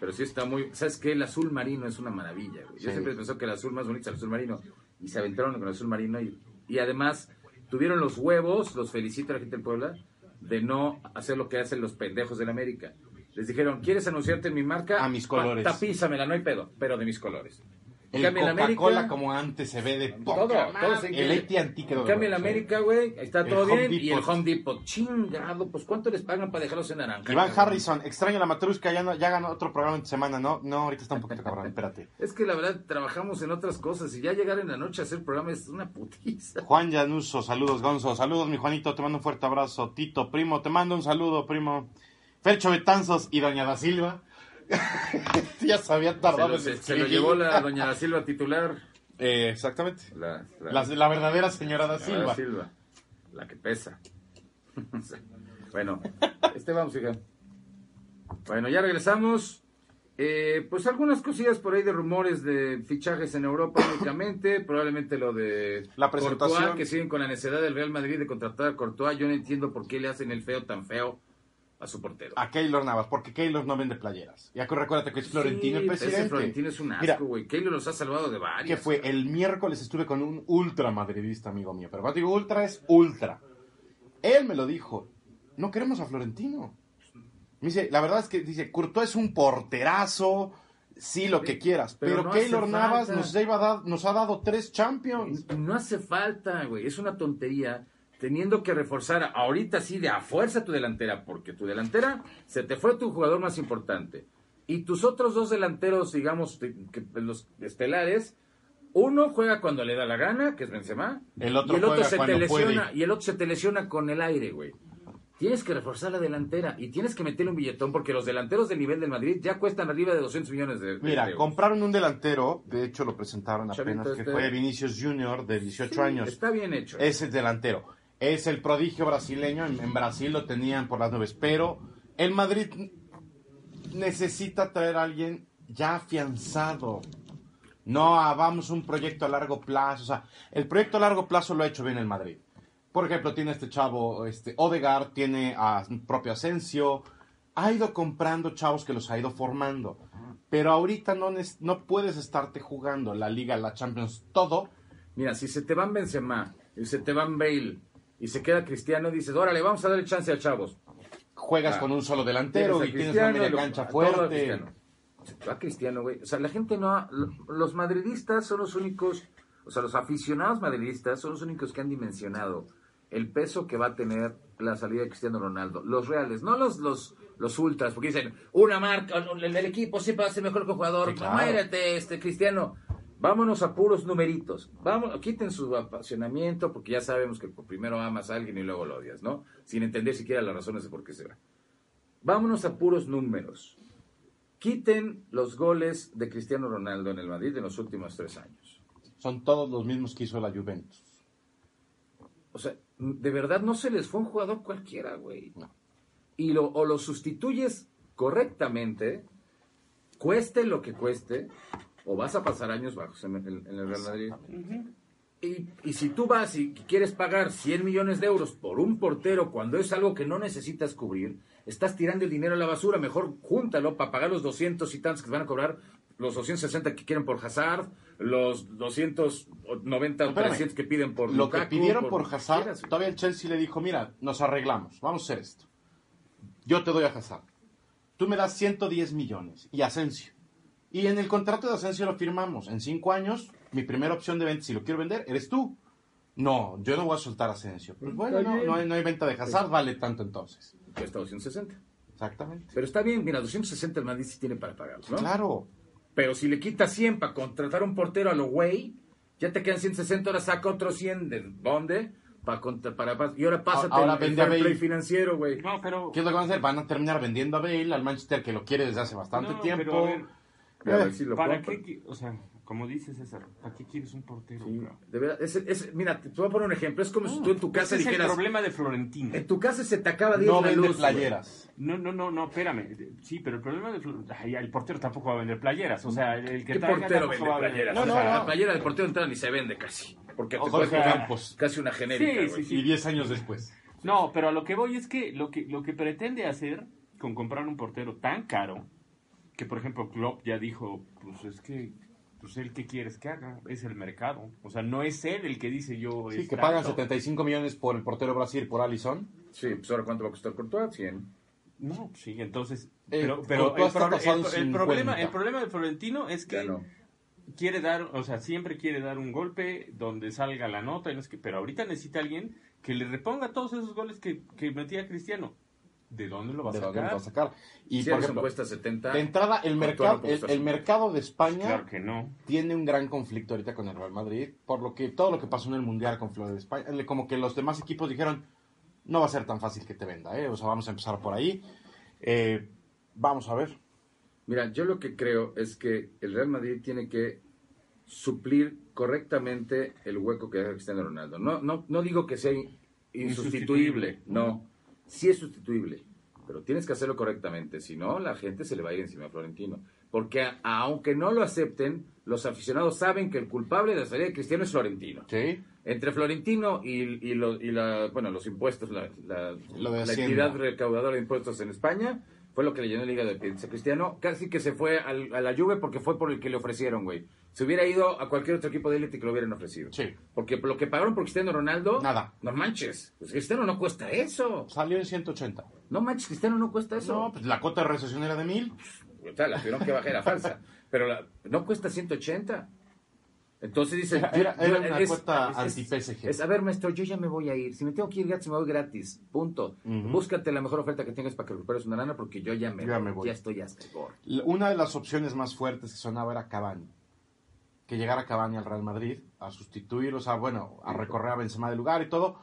Pero sí está muy... ¿Sabes qué? El azul marino es una maravilla, güey. Yo Sí. siempre pensé que el azul más bonito es el azul marino. Y se aventaron con el azul marino. Y, y además tuvieron los huevos, los felicito a la gente del Puebla, de no hacer lo que hacen los pendejos del América. Les dijeron, ¿quieres anunciarte en mi marca? A mis colores. Tapízamela, no hay pedo, pero de mis colores. En El cambio, en Coca-Cola América- como antes se ve de todo, poca todo madre. se El AT&T quedó En cambio, en América, güey, está todo Home bien. Y el. Home Depot, chingado, pues ¿cuánto les pagan para dejarlos en naranja? Iván cabrón? Harrison, extraño la Matrusca, ya, no, ya ganó otro programa en semana, ¿no? No, ahorita está un poquito cabrón, espérate. Es que la verdad trabajamos en otras cosas y ya llegar en la noche a hacer programa es una putiza. Juan Llanuso, saludos Gonzo, saludos mi Juanito, te mando un fuerte abrazo. Tito, primo, te mando un saludo, primo. Fercho Betanzos y Doña da Silva. ya se había Se tardado lo, en se- se lo llevó la doña da Silva titular. Eh, exactamente. La, la- La, la verdadera señora da Silva. Silva. La que pesa. bueno, este vamos, hija. Bueno, ya regresamos. Eh, pues algunas cosillas por ahí de rumores de fichajes en Europa únicamente, probablemente lo de La presentación. Courtois, que siguen con la necesidad del Real Madrid de contratar a Courtois. Yo no entiendo por qué le hacen el feo tan feo a su portero. A Keylor Navas, porque Keylor no vende playeras. Ya recuérdate que es Florentino Sí, el ese presidente. Florentino es un Mira, asco, güey. Keylor los ha salvado de varias. que fue el miércoles estuve con un ultra madridista amigo mío, pero cuando digo ultra es ultra. Él me lo dijo, no queremos a Florentino. Me dice, la verdad es que dice, Courtois es un porterazo, sí lo que quieras, pero pero, no Keylor Navas nos, lleva a dar- nos ha dado tres Champions. No hace falta, güey. Es una tontería teniendo que reforzar ahorita sí de a fuerza tu delantera, porque tu delantera se te fue tu jugador más importante. Y tus otros dos delanteros, digamos, que- los estelares, uno juega cuando le da la gana, que es Benzema, El otro y el otro juega se te lesiona, puede. y el otro se te lesiona con el aire, güey. Tienes que reforzar la delantera y tienes que meterle un billetón porque los delanteros del nivel del Madrid ya cuestan arriba de 200 millones de, de Mira, euros. compraron un delantero, de hecho lo presentaron Chavito apenas, que este. fue Vinicius Junior de 18 Sí, años. Está bien hecho. Es el delantero. Es el prodigio brasileño. En, Brasil lo tenían por las nubes. Pero el Madrid necesita traer a alguien ya afianzado. No hagamos un proyecto a largo plazo. O sea, el proyecto a largo plazo lo ha hecho bien el Madrid. Por ejemplo, tiene este chavo, este Odegaard, tiene a propio Asensio. Ha ido comprando chavos que los ha ido formando. Pero ahorita no, no puedes estarte jugando la Liga, la Champions, todo Mira, si se te van Benzema y se te van Bale y se queda Cristiano, dices, órale, vamos a darle chance a chavos. juegas Ah. con un solo delantero y tienes una media cancha todo a fuerte. Cristiano. Güey. O sea, la gente no... ha- lo- Los madridistas son los únicos... O sea, los aficionados madridistas son los únicos que han dimensionado el peso que va a tener la salida de Cristiano Ronaldo. Los reales, no los los los ultras, porque dicen, una marca, el del equipo siempre va a ser mejor que el jugador. Sí, claro. Este Cristiano. Vámonos a puros numeritos. Vamos, quiten su apasionamiento, porque ya sabemos que primero amas a alguien y luego lo odias, ¿no? Sin entender siquiera las razones de por qué se va. Vámonos a puros números. Quiten los goles de Cristiano Ronaldo en el Madrid en los últimos tres años. Son todos los mismos que hizo la Juventus. O sea, de verdad no se les fue un jugador cualquiera, güey. No. Y lo, o lo sustituyes correctamente, cueste lo que cueste, o vas a pasar años bajos en el, en el Real Madrid. Y, y si tú vas y quieres pagar 100 millones de euros por un portero cuando es algo que no necesitas cubrir, estás tirando el dinero a la basura. Mejor júntalo para pagar los 200 y tantos que te van a cobrar, los 260 que quieren por Hazard, los 290 o Espérame. 300 que piden por Lo que Lukaku, pidieron por que Hazard, quieras, todavía el Chelsea le dijo, mira, nos arreglamos, vamos a hacer esto. Yo te doy a Hazard. Tú me das 110 millones y Asensio. Y en el contrato de Asensio lo firmamos. En cinco años, mi primera opción de venta, si lo quiero vender, eres tú. No, yo no voy a soltar a Asensio. Pues bueno, no, no hay, no hay venta de Hazard, vale tanto entonces. Cuesta 260. Exactamente. Pero está bien, mira, 260 el Madrid sí tiene para pagarlos, ¿no? Claro. Pero si le quitas 100 para contratar a un portero a lo güey, ya te quedan 160, ahora saca otros 100 de dónde? Para, contra- para, y ahora pásate Ahora el, el vende a fair play financiero, güey. No, pero. ¿Qué es lo que van a hacer? Van a terminar vendiendo a Bale al Manchester que lo quiere desde hace bastante No, tiempo. pero ver si lo ¿Para compran. qué? O sea, como dices César, ¿para qué quieres un portero? Sí, de verdad, es, es- mira, te, voy a poner un ejemplo. Es como si tú en tu casa Ese es el dijeras, problema de Florentino. en tu casa se te acaba de ir no la vende luz, playeras. No, no, no, no, espérame. Sí, pero el problema de Florentino. El portero tampoco va a vender playeras. O sea, el que ¿Qué traiga portero vende va a playeras? No, O no, sea, no. La playera del portero entrada ni se vende casi. Porque te Jorge Campos. casi una genérica, Sí, güey. sí, Y 10 años después. No, pero a lo que voy es que lo que lo que pretende hacer con comprar un portero tan caro, que por ejemplo Klopp ya dijo, pues es que pues él qué quieres que haga, es el mercado. O sea, no es él el que dice yo. Sí, que pagan tanto. 75 millones por el portero Brasil, por Allison. Sí, pues ahora cuánto va a costar Courtois? 100. No, sí, entonces. Eh, pero pero el, problema, 50. el problema de Florentino es que no. quiere dar, o sea, siempre quiere dar un golpe donde salga la nota, y no es que, pero ahorita necesita alguien que le reponga todos esos goles que, que metía Cristiano. ¿De dónde lo va a ¿De sacar? dónde lo va a sacar? Y, si por ejemplo, cuesta 70. de entrada, el mercado, el, el 50. mercado de España Claro que no. tiene un gran conflicto ahorita con el Real Madrid, por lo que todo lo que pasó en el Mundial con Flor de España, como que los demás equipos dijeron, no va a ser tan fácil que te venda, ¿eh? o sea, vamos a empezar por ahí. Eh, vamos a ver. Mira, yo lo que creo es que el Real Madrid tiene que suplir correctamente el hueco que deja Cristiano Ronaldo. No, no, no digo que sea in- insustituible, Insustituible. no. Sí es sustituible, pero tienes que hacerlo correctamente, si no, la gente se le va a ir encima a Florentino. Porque a- aunque no lo acepten, los aficionados saben que el culpable de la salida de Cristiano es Florentino. ¿Sí? Entre Florentino y, y, lo- y la, bueno, los impuestos, la, la- Lo entidad recaudadora de impuestos en España, fue lo que le llenó el hígado de Pizza Cristiano. Casi que se fue al- a la Juve porque fue por el que le ofrecieron, güey. Se hubiera ido a cualquier otro equipo de élite que lo hubieran ofrecido. Sí. Porque lo que pagaron por Cristiano Ronaldo... Nada. No manches. Pues Cristiano no cuesta eso. Salió en 180. No manches, Cristiano no cuesta eso. No, pues la cuota de recesión era de 1000. O sea, la tuvieron que bajar, era falsa. Pero la- no cuesta 180. Entonces dice... Era- una es- cuota anti-PSG. Es, a ver, maestro, yo ya me voy a ir. Si me tengo que ir gratis, me voy gratis. Punto. Ujú. Búscate la mejor oferta que tengas para que recuperes una lana porque yo ya me, Ya voy. me voy. Ya estoy hasta el Una de las opciones más fuertes que sonaba era Cavani. Que llegara Cavani al Real Madrid a sustituir, o sea, bueno, a recorrer a Benzema del lugar y todo,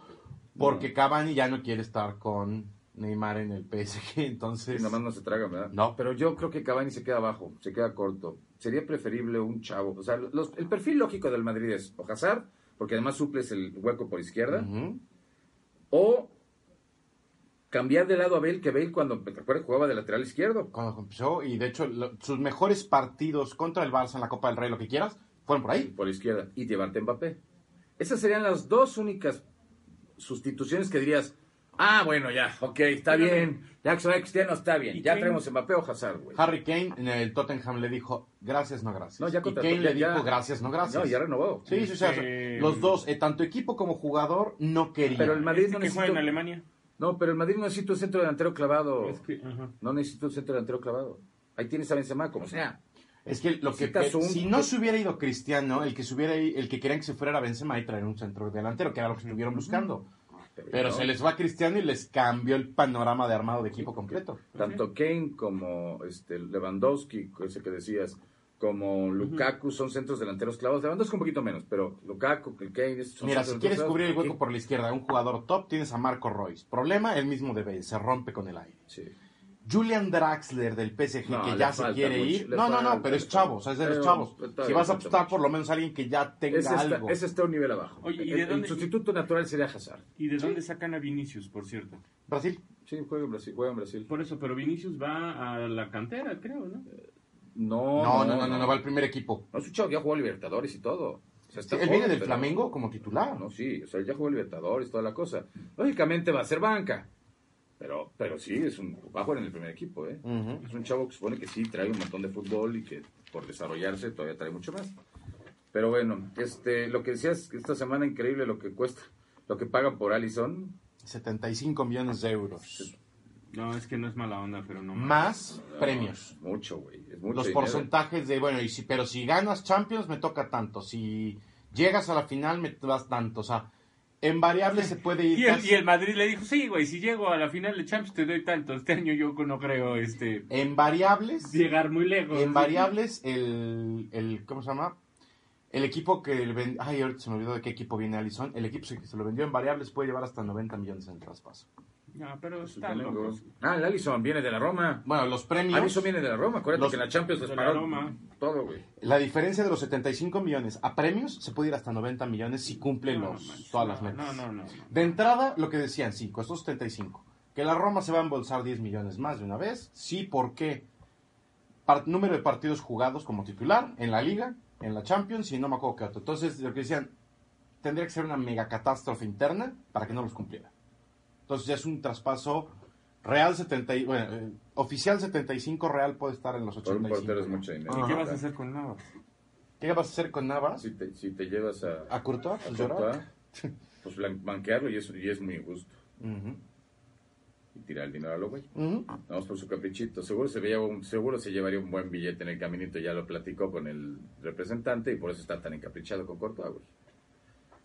porque Cavani ya no quiere estar con Neymar en el PSG, entonces... Sí, nomás no se traga, ¿verdad? No. Pero yo creo que Cavani se queda abajo, se queda corto. Sería preferible un chavo. O sea, los- el perfil lógico del Madrid es o Hazard, porque además suples el hueco por izquierda, o cambiar de lado a Bale, que Bale cuando, ¿te acuerdas? Jugaba de lateral izquierdo. Cuando empezó, y de hecho, lo- sus mejores partidos contra el Barça en la Copa del Rey, lo que quieras, fueron por ahí. por izquierda y llevarte Mbappé. Esas serían las dos únicas sustituciones que dirías, ah, bueno, ya, ok, está bien, ya que se está bien, ¿Y ya a Mbappé o Hazard, güey. Harry Kane en el Tottenham le dijo, gracias, no gracias. No, ya y Kane le ya- dijo, gracias, no gracias. No, ya renovó. Sí, sí, o sea, Este, los dos, eh, tanto equipo como jugador, no querían. Pero el Madrid Este no que juega en Alemania. No, pero el Madrid no necesita un centro delantero clavado. Es que, ajá. No necesita un centro delantero clavado. Ahí tienes a Benzema, como sea. Es que lo que un- si no se hubiera ido Cristiano, el que se hubiera el que querían que se fuera era Benzema y traer un centro delantero, que era lo que estuvieron buscando. Pero no. se les va Cristiano y les cambió el panorama de armado de equipo completo. Tanto Kane como este Lewandowski, ese que decías, como Lukaku son centros delanteros clavados. Lewandowski un poquito menos, pero Lukaku, Kane... esos son Mira, si quieres cubrir el hueco por la izquierda un jugador top, tienes a Marco Royce. Problema, el mismo de Bale, se rompe con el aire. Sí. Julian Draxler del PSG, No, que ya se quiere mucho, ir. No, no, no, pero es chavo, falta. o sea, es de los Pero, chavos. Si vas a apostar mucho. por lo menos a alguien que ya tenga Ese está, algo. ese está un nivel abajo. Oye, ¿y el, de el dónde- sustituto natural sería Hazard. ¿Y de dónde sacan a Vinicius, por cierto? Brasil. Sí, juega en Brasil. Juega en Brasil. Por eso, pero Vinicius va a la cantera, creo, ¿no? No, No, no, no, no, no, va al primer equipo. No, es un chavo que ya jugó Libertadores y todo. O sea, está Sí, él joven, viene del pero- Flamengo como titular. No, sí, o sea, él ya jugó Libertadores, toda la cosa. Lógicamente va a ser banca. Pero, pero sí, es un, va a jugar en el primer equipo, ¿eh? Ujú. Es un chavo que supone que sí trae un montón de fútbol y que por desarrollarse todavía trae mucho más. Pero bueno, este, lo que decías que esta semana increíble lo que cuesta, lo que pagan por Allison. 75 millones de euros. No, es que no es mala onda, pero no. Más premios. Mucho, güey. Los dinero. porcentajes de, bueno, y si, pero si ganas Champions me toca tanto. Si llegas a la final me das tanto. O sea, en variables se puede ir. Y el, casi- y el Madrid le dijo, sí, güey, si llego a la final de Champions te doy tanto. Este año yo no creo este En variables, llegar muy lejos. en variables, el, el, ¿cómo se llama? El equipo que le ven- ay, ahorita se me olvidó de qué equipo viene Alison. El equipo que se lo vendió en variables puede llevar hasta 90 millones en traspaso. No, pero Pues, está Flamengo. loco. Ah, el Allison viene de la Roma. Bueno, los premios. Allison viene de la Roma. Acuérdate Los- que en la Champions les de la paró Roma. todo, güey. La diferencia de los 75 millones a premios se puede ir hasta 90 millones si cumple No, los, manches, todas no, las metas. No, no, no. De entrada, lo que decían, sí, costó 75. Que la Roma se va a embolsar 10 millones más de una vez. Sí, ¿por qué? Número de partidos jugados como titular en la Liga, en la Champions y no me acuerdo qué otro. Entonces, lo que decían, tendría que ser una mega catástrofe interna para que no los cumpliera. Entonces, ya es un traspaso real 70, y- bueno, eh, oficial 75, real puede estar en los Por un 85. portero es mucho dinero. ¿Y qué vas a hacer con Navas? ¿Qué vas a hacer con Navas? Si te, si te llevas a, ¿A Courtois? a. Courtois, pues banquearlo y es, y es muy. Ujú. Y tirar el dinero a lo güey. Vamos por su caprichito. Seguro se, veía un, seguro se llevaría un buen billete en el caminito. Ya lo platicó con el representante y por eso está tan encaprichado con Courtois, güey.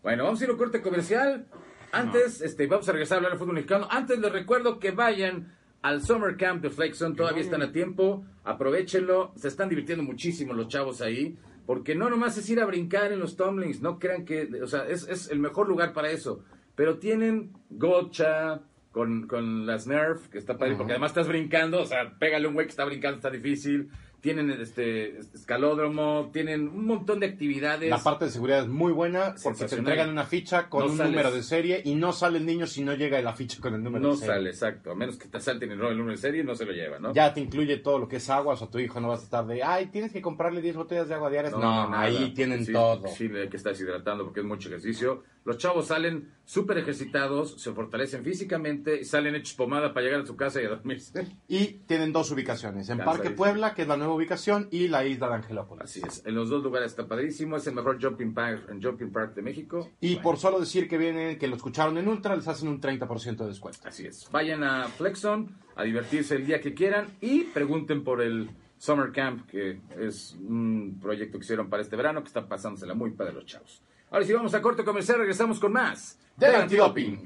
Bueno, vamos a ir a un corte comercial. Antes, este, vamos a regresar a hablar de fútbol mexicano. Antes les recuerdo que vayan al Summer Camp de Flexon. Todavía están a tiempo. Aprovechenlo. Se están divirtiendo muchísimo los chavos ahí. Porque no nomás es ir a brincar en los tumblings. No crean que... O sea, es, es el mejor lugar para eso. Pero tienen gocha con, con las Nerf, que está padre. Porque además estás brincando. O sea, pégale un güey que está brincando, está difícil. Tienen este escalódromo. Tienen un montón de actividades. La parte de seguridad es muy buena porque te entregan una ficha con No un sales. número de serie y no sale el niño si no llega la ficha con el número No de serie. sale, exacto. A menos que te salten el número de serie, no se lo lleva, ¿no? Ya te incluye todo lo que es agua, o sea, tu hijo no vas a estar de, ay, tienes que comprarle 10 botellas de agua diarias. No, nada. ahí tienen Sí, todo. Sí, hay que estar hidratando porque es mucho ejercicio. Los chavos salen súper ejercitados, se fortalecen físicamente y salen hechos pomada para llegar a su casa y a dormirse. Y tienen dos ubicaciones, en. Parque Puebla, que es la nueva ubicación, y la isla de Angelópolis. Así es. En los dos lugares está padrísimo. Es el mejor jumping park, en jumping park de México. Y por solo decir que vienen, que lo escucharon en Ultra, les hacen un 30% de descuento. Así es. Vayan a Flexon a divertirse el día que quieran y pregunten por el Summer Camp, que es un proyecto que hicieron para este verano, que está pasándosela muy padre los chavos. Ahora sí, vamos a corte comercial, regresamos con más Del antidoping.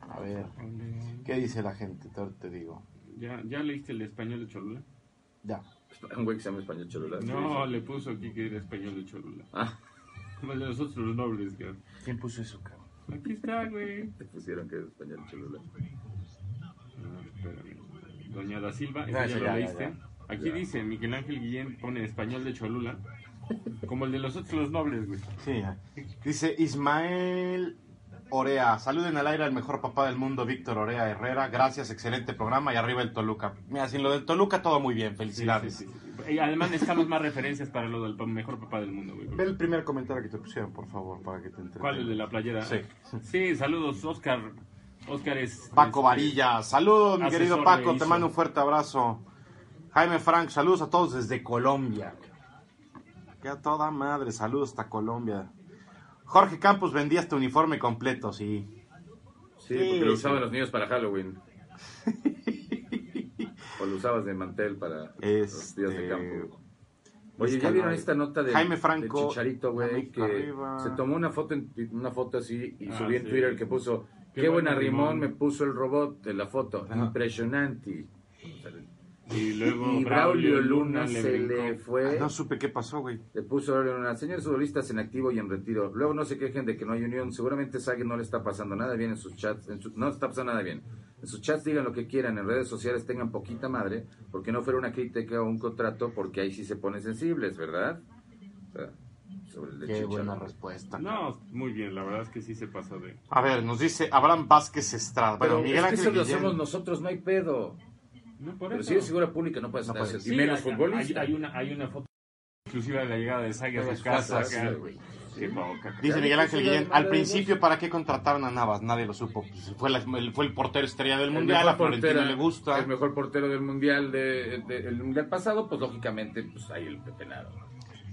A ver, ¿qué dice la gente? Te, te digo. ¿Ya, ¿Ya leíste el español de Cholula? Ya. Un güey que se llama español Cholula. No, le puso aquí que era español de Cholula. Ah, Como el de nosotros los nobles, cabrón. ¿Quién puso eso, cabrón? Aquí está, güey. te pusieron que es español Cholula. Ah, espérame. Doña Da Silva, Ya, ¿eso ya, ya, lo leíste? ya. Aquí dice, Miguel Ángel Guillén pone español de Cholula. Como el de los otros los nobles, güey. Sí. Dice Ismael Orea. Saluden al aire al mejor papá del mundo, Víctor Orea Herrera. Gracias, excelente programa. Y arriba el Toluca. Mira, sin lo del Toluca, todo muy bien. Felicidades. sí, sí, sí. Y además necesitamos más referencias para lo del mejor papá del mundo, güey. Ve el primer comentario que te pusieron, por favor, para que te entretengas. ¿Cuál el de la playera? Sí. Sí, saludos, Oscar. Oscar es... Paco este, Varilla. Saludos, mi querido Paco. Te mando un fuerte abrazo. Jaime Frank, saludos a todos desde Colombia. Que a toda madre, saludos hasta Colombia. Jorge Campos vendía este uniforme completo, sí. Sí, Sí, porque lo sí. usaban los niños para Halloween. o lo usabas de mantel para los días de Este, campo. Oye, ¿ya vieron esta nota de, Jaime Franco, de Chicharito, güey? Que arriba. se tomó una foto, en- una foto así y Ah, subió en sí. Twitter que puso, qué, Qué rimón rimón". me puso el robot de la foto, Ajá. impresionante. Y luego Y Braulio Luna se le fue, No supe qué pasó, güey. le puso Braulio Luna, señores futbolistas en activo y en retiro. Luego no se quejen de que no hay unión, seguramente Sague no le está pasando nada bien en sus chats, en su- no está pasando nada bien. En sus chats digan lo que quieran, en redes sociales tengan poquita madre, porque no fuera una crítica o un contrato, porque ahí sí se ponen sensibles, ¿verdad? O sea, sobre el de Qué buena respuesta. No, muy bien, la verdad es que sí se pasó de... A ver, nos dice Abraham Vázquez Estrada. Pero Bueno, Miguel es que Ángel eso lo hacemos nosotros, no hay pedo. No, por Pero eso. si eres figura pública no puedes No y Sí, menos hay- futbolista. Hay, hay una, hay una foto exclusiva de la llegada de Sague a su casa. sí. Dice Miguel Ángel Guillén, al principio. ¿para qué contrataron a Navas? Nadie lo supo. Pues Fue, la- el, fue el portero estrella del El Mundial, a Florentino portero- le gusta. El mejor portero del mundial de, de- el mundial pasado, pues lógicamente, pues ahí el pepenado.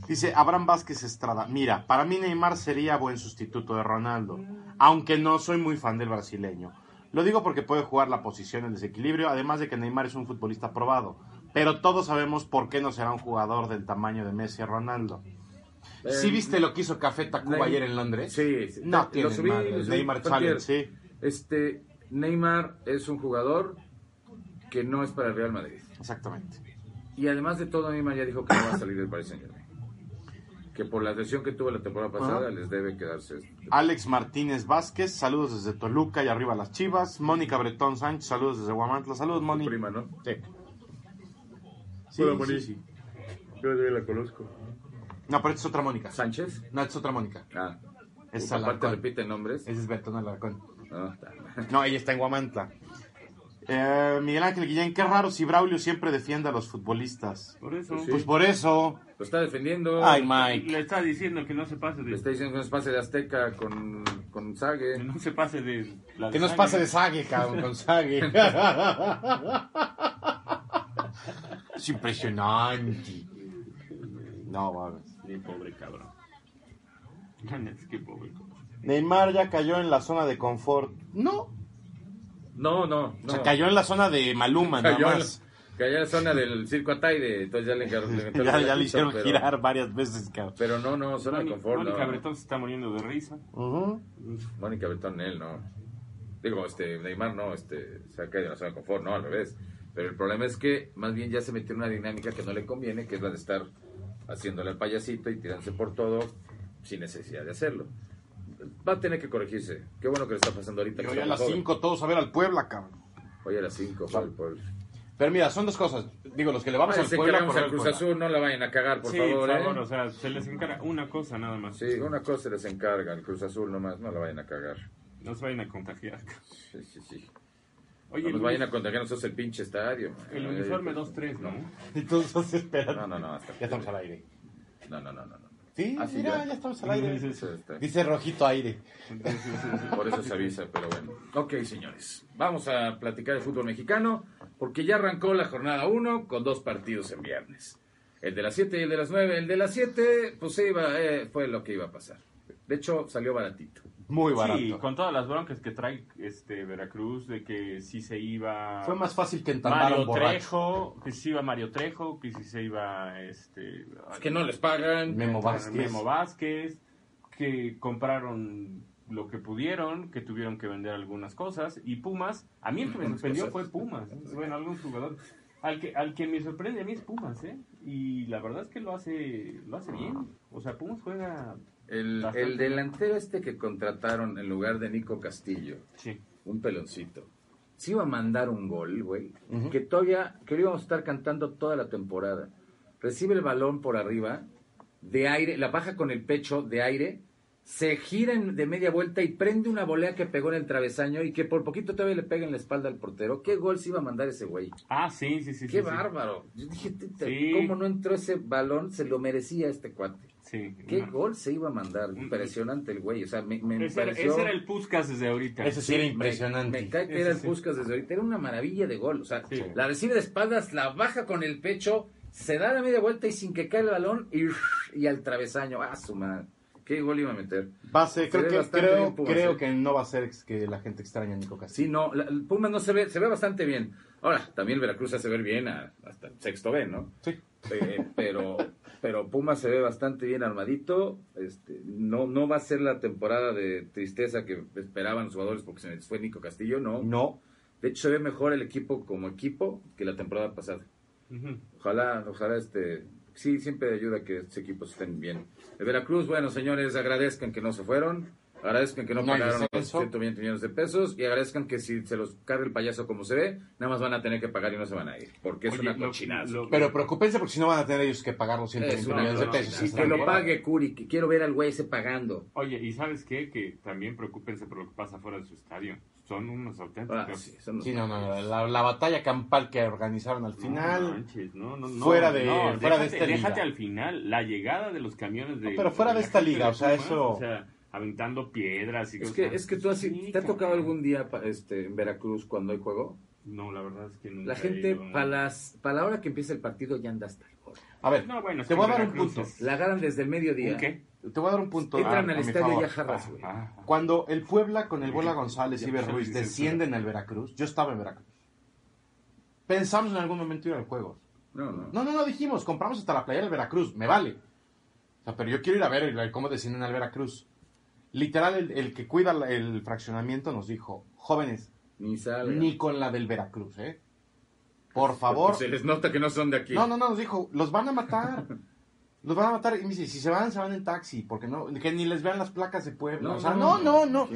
Dice Abraham Vázquez Estrada, mira, para mí Neymar sería buen sustituto de Ronaldo, aunque no soy muy fan del brasileño. Lo digo porque puede jugar la posición en desequilibrio, además de que Neymar es un futbolista probado. Pero todos sabemos por qué no será un jugador del tamaño de Messi y Ronaldo. ¿Sí Eh, viste lo que hizo Café Tacuba Neym- ayer en Londres? Sí, sí. No tiene subí, madre, Neymar Challenge, sí. Este, Neymar es un jugador que no es para el Real Madrid. Exactamente. Y además de todo, Neymar ya dijo que no va a salir del Paris Saint Germain. Que por la lesión que tuvo la temporada pasada Ajá. les debe quedarse. Alex Martínez Vázquez, saludos desde Toluca y arriba las Chivas. Mónica Bretón Sánchez, saludos desde Guamantla. Saludos, Moni. prima, ¿no? Sí. Sí, Hola, Moni. sí. Yo la conozco. No, pero esta es otra Mónica. ¿Sánchez? No, esta es otra Mónica. Ah. Es Aparte Alarcón. repite nombres. Ese es Bertón Alarcón. Ah, está. No, ella está en Guamantla. Eh, Miguel Ángel Guillén, qué raro si Braulio siempre defiende a los futbolistas. Por eso. Pues sí. Pues por eso. Lo está defendiendo. Ay, Mike. Le está diciendo que no se pase Le de... está diciendo que no se pase de Azteca con, con Que Sague. no se pase de... la Que nos Sague. pase de Sague, cabrón, con Sague. es impresionante. No, mames. Ni pobre cabrón. Que pobre cabrón. Neymar ya cayó en la zona de confort. No. No, no, O no. sea, cayó en la zona de Maluma, nada Cayó en la- más. Cayó en la zona del circo Ataide, entonces ya le, Ya, ya hicieron pero- girar varias veces, cabrón. Pero no, no, zona de Mónica confort, Mónica no. Bretón se está muriendo de risa. Mónica Betón, él no. Digo, este, Neymar no, este, se ha caído en la zona de confort, no, al revés. Pero el problema es que más bien ya se metió en una dinámica que no le conviene, que es la de estar haciéndole al payasito y tirándose por todo sin necesidad de hacerlo. Va a tener que corregirse. Qué bueno que le está pasando ahorita. Y que hoy está a las joven. 5 todos a ver al Puebla, cabrón. Hoy a las 5, Pero mira, son dos cosas. Digo, los que le vamos al Parece que Puebla al Cruz. Azul, no la vayan a cagar, por sí, favor, por ¿eh? favor, o sea, se les encarga una cosa nada más. Sí, una cosa se les encarga, el Cruz Azul nomás, no la vayan a cagar. No se vayan a contagiar. Sí, sí, sí. Oye, no nos vayan a contagiar nosotros el pinche estadio. man. el uniforme 2-3, ¿no? Y todos esperan. No, no, no. hasta- Ya estamos al aire. No, no, no, no. No. Sí, Ah, sí, mira, ya. ya. estamos al aire. Está- Dice rojito aire. Por eso se avisa, pero bueno. Ok, señores. Vamos a platicar de fútbol mexicano, porque ya arrancó la jornada 1 con dos partidos en viernes. El de las 7 y el de las 9. El de las 7, pues se iba, eh, fue lo que iba a pasar. De hecho, salió baratito. Muy barato. Sí, con todas las broncas que trae este Veracruz, de que si se iba Fue más fácil que entambar Mario un borracho. Trejo, que si se iba Mario Trejo, que si se iba este Es que no les pagan. Memo Vázquez. Memo Vázquez, que compraron lo que pudieron, que tuvieron que vender algunas cosas y Pumas, a mí el que me sorprendió fue Pumas, bueno, algún jugador al que al que me sorprende a mí es Pumas, ¿eh? Y la verdad es que lo hace lo hace bien. O sea, Pumas juega El, el delantero este que contrataron en lugar de Nico Castillo, sí. un peloncito, se iba a mandar un gol, güey, que todavía, que lo íbamos a estar cantando toda la temporada. Recibe el balón por arriba, de aire, la baja con el pecho de aire, se gira en- de media vuelta y prende una volea que pegó en el travesaño y que por poquito todavía le pega en la espalda al portero. ¿Qué gol se iba a mandar ese güey? Ah, sí, sí, sí. ¡Qué sí, sí. bárbaro! Yo dije, "Tita, Sí. ¿cómo no entró ese balón? Se lo merecía este cuate. Sí. ¿Qué gol se iba a mandar? Impresionante el güey. O sea, me, me Ese, era, pareció... ese era el Puskas desde ahorita. Ese sí era impresionante. Me, cae que Ese era el sí. Puskas desde ahorita. Era una maravilla de gol. O sea, Sí. la recibe de espaldas, la baja con el pecho, se da la media vuelta y sin que caiga el balón y, y al travesaño. ¡Ah, su madre! ¿Qué gol iba a meter? Va a ser, Se creo que, creo, ¿eh? que no va a ser que la gente extraña a Nico Castillo. Sí, no, la- el Pumas no se ve, se ve bastante bien. Ahora, también el Veracruz hace ver bien a- hasta el sexto B, ¿no? Sí. Eh, pero, pero Pumas se ve bastante bien armadito. Este, no, no va a ser la temporada de tristeza que esperaban los jugadores porque se les fue Nico Castillo, no. No. De hecho, se ve mejor el equipo como equipo que la temporada pasada. Ojalá, ojalá este. Sí, siempre ayuda que estos equipos estén bien. El Veracruz, bueno, señores, agradezcan que no se fueron. Agradezcan que no, No pagaron los descenso. 120 millones de pesos. Y agradezcan que si se los carga el payaso como se ve, nada más van a tener que pagar y no se van a ir. Porque es Oye, una lo- Pero preocúpense porque si no van a tener ellos que pagar los 120 Es una millones de no, pesos. no, Y que lo pague Curi, que quiero ver al güey ese pagando. Oye, ¿y sabes qué? Que también preocúpense por lo que pasa fuera de su estadio. Son unos auténticos. Ah, sí, son los- Sí, no, no, no, la, la batalla campal que organizaron al No final. manches, no, no, no, Fuera de- no, fuera de déjate, esta liga. déjate al final, la llegada de los camiones de. No, pero fuera de la esta liga, de o sea, eso- O sea, aventando piedras y Es cosas. que, es que tú así, Sí, ¿te ha tocado algún día este, en Veracruz cuando hay juego? No, la verdad es que nunca La gente, para las para la hora que empieza el partido, ya anda hasta el. A ver, No, bueno, te voy a dar un punto. es- La agarran desde el mediodía. ¿Un qué? Te voy a dar un punto. Entran al estadio ya jarras, güey. Ah, Cuando el Puebla con el Bola González y Ruiz descienden al Veracruz, yo estaba en Veracruz. Pensamos en algún momento ir al juego. No, no. No, no, no dijimos, compramos hasta la playa del Veracruz, me vale. O sea, pero yo quiero ir a ver cómo descienden al Veracruz. Literal, el, el que cuida la- el fraccionamiento nos dijo, jóvenes, Ni ni con la del Veracruz, ¿eh? Por favor. Porque se les nota que no son de aquí. No, no, no, nos dijo, los van a matar. Los van a matar. Y me dice, si se van, se van en taxi, porque no, que ni les vean las placas de Puebla. o sea, no, no, no.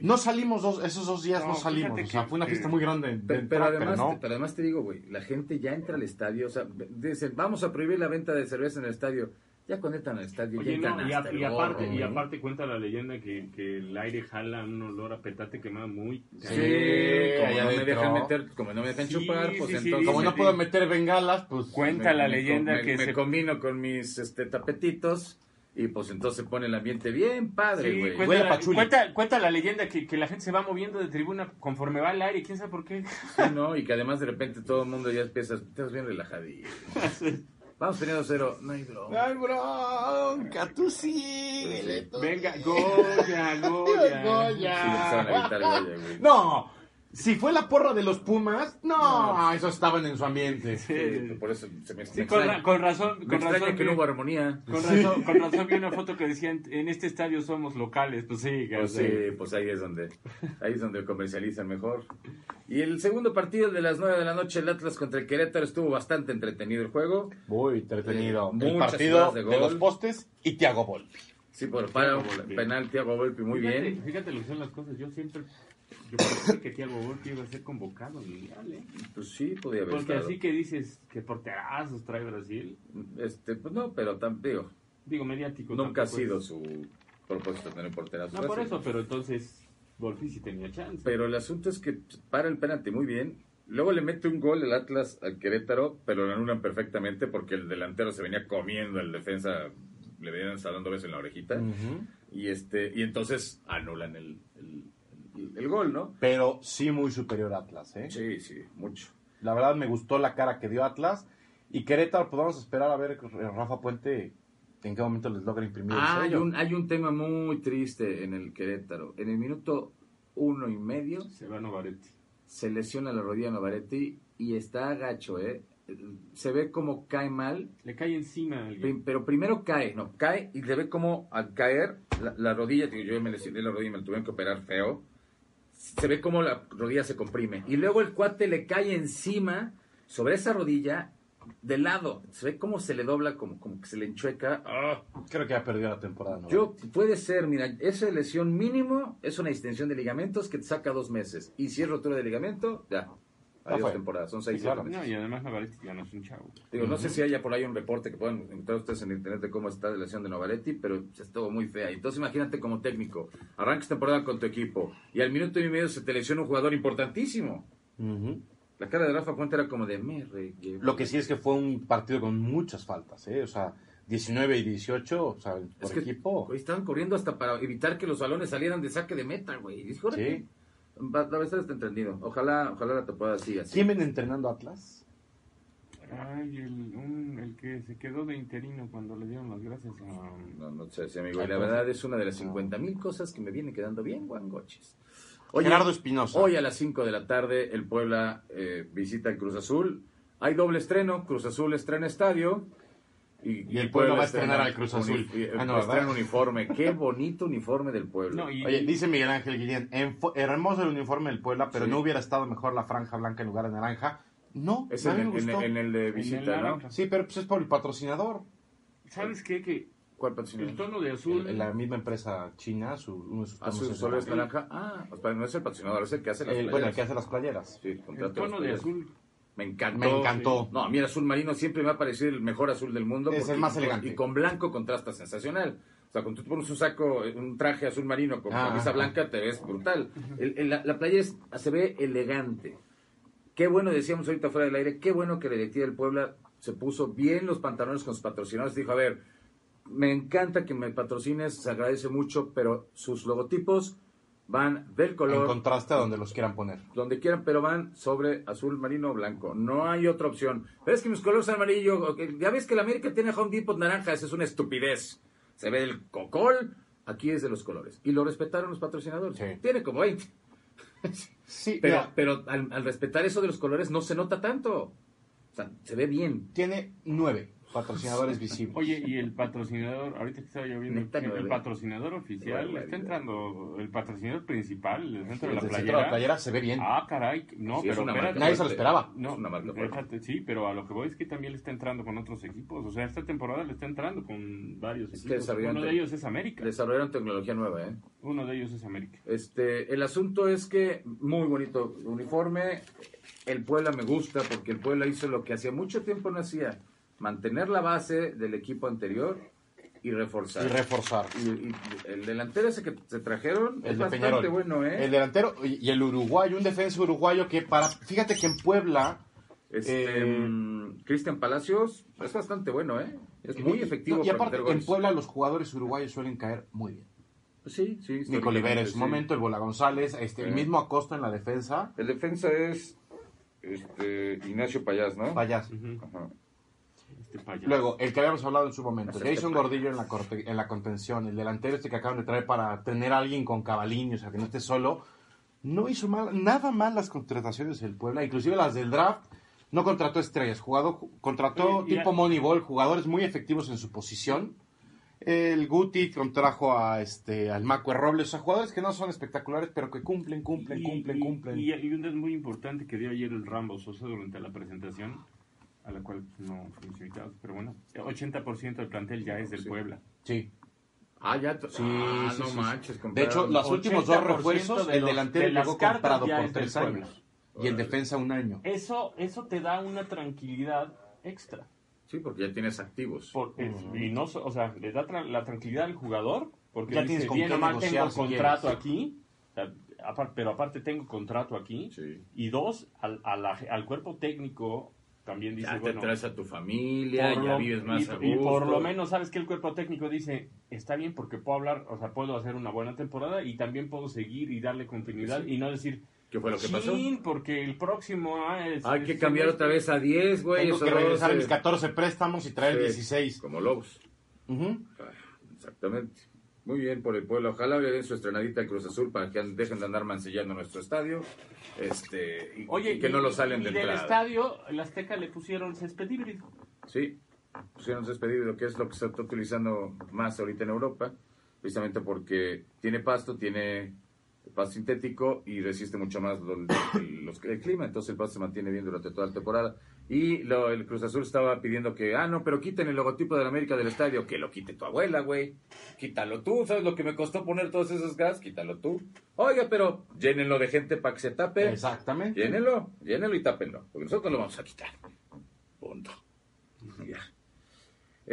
No salimos dos, esos dos días, no, No, salimos. fíjate O sea, que- fue una fiesta muy grande. de Pero, pero además, no. pero además te digo, güey, la gente ya entra al estadio, o sea, dicen, vamos a prohibir la venta de cerveza en el estadio. Ya cuando entran al estadio, Oye, ya no, y, a- y aparte, gorro, y aparte cuenta la leyenda que, que el aire jala un olor a petate quemado muy... Sí, Sí, como no me dejan meter, como no me dejan Sí, chupar, pues sí, sí, entonces... Como sí, no sí. puedo meter bengalas, pues. Cuenta me- la leyenda me, que me se... combino con mis este, tapetitos y pues entonces se pone el ambiente bien padre, Sí, güey. cuenta, Huele a la, pachuli. cuenta, cuenta la leyenda que, que la gente se va moviendo de tribuna conforme va al aire, quién sabe por qué. Sí, ¿no? Y que además de repente todo el mundo ya empieza, estás bien relajadito. Vamos teniendo cero. No hay broma. Ay, bronca, tú síguele. tú Venga, Goya, Goya. Goya. Sí, Goya. No, si fue la porra de los Pumas, no, eso estaban en su ambiente. Sí, por eso se me, Sí, me con, extraña, ra- con razón, me con razón que no hubo armonía. Con razón, con razón vi una foto que decía en, este estadio somos locales, pues sí, Pues sí, pues ahí es donde, ahí es donde comercializan mejor. Y el segundo partido, de las 9 de la noche, el Atlas contra el Querétaro, estuvo bastante entretenido el juego. Muy entretenido. Eh, el partido de, de los postes y Thiago Volpi. Sí, por para penal, Thiago Volpi, muy fíjate, bien. Fíjate lo que son las cosas, yo siempre, yo pensé que Thiago Volpi iba a ser convocado al mundial, ¿eh? Pues sí, podía haber Porque estado. así que dices que porterazos trae Brasil, Este, pues no, pero tam- digo, mediático. nunca ha tampoco sido es- su propósito tener porterazos. No por eso, pero entonces Volpi sí tenía chance. Pero el asunto es que para el penalti muy bien. Luego le mete un gol el Atlas al Querétaro, pero lo anulan perfectamente porque el delantero se venía comiendo el defensa, le venían dando veces en la orejita. Y este y entonces anulan el, el, el- gol, ¿no? Pero sí muy superior a Atlas, ¿eh? Sí, sí, mucho. La verdad me gustó la cara que dio Atlas. Y Querétaro, pues vamos a esperar a ver Rafa Puente en qué momento les logra imprimir Ah, el hay sello. un, hay un tema muy triste en el Querétaro. En el minuto uno y medio Se va Novaretti. se lesiona la rodilla a Novaretti y está agacho, ¿eh? Se ve como cae mal, Le cae encima a alguien. Pero primero cae, no, cae y se ve como al caer la, la rodilla, digo, yo me lesioné la rodilla y me la tuvieron que operar feo, se ve como la rodilla se comprime. Y luego el cuate le cae encima, sobre esa rodilla, de lado. Se ve como se le dobla, como, como que se le enchueca. ¡Ah! Creo que ya perdió la temporada. ¿no? Yo, puede ser, mira, esa lesión mínimo es una extensión de ligamentos que te saca dos meses. Y si es rotura de ligamento, ya. Ya Adiós fue. temporada, son seis claro. meses. No, y además Novaretti ya no es un chavo. Digo, no sé si haya por ahí un reporte que puedan encontrar ustedes en internet de cómo está la lesión de Novaretti, pero estuvo muy fea. Entonces imagínate como técnico, arrancas temporada con tu equipo y al minuto y medio se te lesiona un jugador importantísimo. Ujú. La cara de Rafa Puente era como de me regué". Lo que sí es que fue un partido con muchas faltas, ¿eh? O sea, 19 y 18, o sea, por Es que equipo. estaban corriendo hasta para evitar que los balones salieran de saque de meta, güey. Sí. La verdad está entendido. Ojalá, ojalá la temporada siga así. ¿Quién viene entrenando a Atlas? Ay, el, un- el que se quedó de interino cuando le dieron las gracias a... No, no sé, sí, amigo. Y la verdad es una de las 50 mil cosas que me vienen quedando bien guangoches. Gerardo Espinosa. Hoy a las 5 de la tarde el Puebla eh, visita el Cruz Azul. Hay doble estreno. Cruz Azul estrena estadio. Y el Puebla va a estrenar estrena al Cruz Azul. Ah, no, ¿verdad? uniforme. Qué bonito uniforme del. No, y, Oye, dice Miguel Ángel Guillén, hermoso el uniforme del Puebla, pero Sí. no hubiera estado mejor la franja blanca en lugar de naranja. No, es en, me el- en gustó. el- en el de el visita. Sí, pero pues es por el patrocinador. ¿sabes qué? Que ¿Cuál el patrocinador? tono de azul... El- la misma empresa china, su, uno de sus tonos Azul, es naranja. Ah, espera, no es el patrocinador, es el que hace las El- playeras. bueno, el que hace las playeras. Sí, el tono de azul... Me encantó. Me encantó. No, a mí el azul marino siempre me ha parecido el mejor azul del mundo. Es el más elegante. Y con blanco contrasta sensacional. O sea, cuando tú pones un saco, un traje azul marino con Ah, camisa blanca, te ves brutal. El- el- la, la playa es- se ve elegante. Qué bueno, decíamos ahorita fuera del aire, qué bueno que la directiva del Puebla se puso bien los pantalones con sus patrocinadores. Dijo, a ver, me encanta que me patrocines, se agradece mucho, pero sus logotipos van del En color contraste a donde los quieran poner. donde quieran, pero van sobre azul marino o blanco. No hay otra opción. Es que mis colores son amarillo. Ya ves que la América tiene Home Depot naranja. Esa es una estupidez. Se ve el cocol. Aquí es de los colores. Y lo respetaron los patrocinadores. Sí. Tiene como 20. Sí, Pero, mira, pero al, al respetar eso de los colores no se nota tanto. O sea, se ve bien. tiene nueve patrocinadores visibles. Oye, y el patrocinador, ahorita que estaba yo viendo, Neta, el patrocinador oficial está entrando, el patrocinador principal, el centro de la el playera. centro de la playera se ve bien. Ah, caray, no, Sí, es pero una espérate. marca Nadie se lo esperaba. No, Es una marca fuerte. déjate, sí, pero a lo que voy es que también le está entrando con otros equipos. O sea, esta temporada le está entrando con varios Es equipos. Uno de ellos es América. Desarrollaron tecnología nueva, ¿eh? Uno de ellos es América. Este, el asunto es que muy bonito uniforme. El Puebla me gusta porque el Puebla hizo lo que hacía mucho tiempo no hacía, mantener la base del equipo anterior y reforzar. Y reforzar. Y- y el delantero ese que se trajeron El es de bastante Peñarol. bueno, ¿eh? El delantero y y el uruguayo, un defensa uruguayo que para. Fíjate que en Puebla. Este, eh, Cristian Palacios es bastante bueno, ¿eh? Es muy y- efectivo Y aparte, en. Puebla los jugadores uruguayos suelen caer muy bien. Sí, sí. Nico Olivera en su sí. momento, el Bola González, este, el mismo Acosta en la defensa. El defensa es este, Ignacio Payás, ¿no? Payas. Ajá. Este. Luego, el que habíamos hablado en su momento, Jason. Gordillo en la, corte- en la contención, el delantero este que acaban de traer para tener a alguien con Cavalini, o sea, que no esté solo, no hizo mal, nada mal las contrataciones del Puebla, inclusive las del draft, no contrató estrellas, jugado, contrató y tipo Moneyball, jugadores muy efectivos en su posición. El Guti contrajo a este al Macue Robles, o sea, jugadores que no son espectaculares, pero que cumplen, cumplen, Y- cumplen, cumplen. Y, y un dato muy importante que dio ayer el Rambo Sosa durante la presentación, a la cual pues, no fuimos invitados, pero bueno, 80% del plantel ya es del Sí. Puebla. sí. Ah, ya. Sí, ah, sí, no sí, manches. De hecho, los últimos dos 80% refuerzos, de el delantero de llegó comprado por tres Puebla. años. Y en defensa un año. Eso, eso te da una tranquilidad extra. Sí, porque ya tienes activos. Por- es- Y no, so- o sea, le da tra- la tranquilidad al jugador, porque Ya dice, tienes con bien mal negociar tengo si contrato quieres". aquí, o sea, apar- pero aparte tengo contrato aquí, Sí. y dos, al, a la- al cuerpo técnico también dice, Ya te bueno, traes a tu familia, ya lo- vives más y, a gusto. y por lo menos sabes que el cuerpo técnico dice, está bien porque puedo hablar, o sea, puedo hacer una buena temporada y también puedo seguir y darle continuidad y no decir, ¿Qué fue lo que pasó? "Chin, porque el próximo ah, es- Hay que cambiar es- otra vez a 10, güey. Tengo que regresar no mis se- 14 préstamos y traer Sí, 16. Como lobos. Ujú. Ah, Exactamente. Muy bien por el pueblo. Ojalá le den su estrenadita al Cruz Azul para que dejen de andar mancillando nuestro estadio. Este, y, Oye, y que y- no lo salen y de del entrada. estadio, el Azteca le pusieron césped híbrido. Sí, pusieron despedir lo que es lo que se está utilizando más ahorita en Europa, precisamente porque tiene pasto, tiene pasto sintético y resiste mucho más los- el clima, entonces el pasto se mantiene bien durante toda la temporada. Y lo- el Cruz Azul estaba pidiendo que, ah, no, pero quiten el logotipo de la América del estadio, que lo quite tu abuela, güey. Quítalo tú, ¿sabes lo que me costó poner todos esos gas? Quítalo tú. Oiga, pero llénenlo de gente para que se tape. Exactamente. Llénenlo, llénenlo y tápenlo, porque nosotros lo vamos a quitar. Punto. Ya.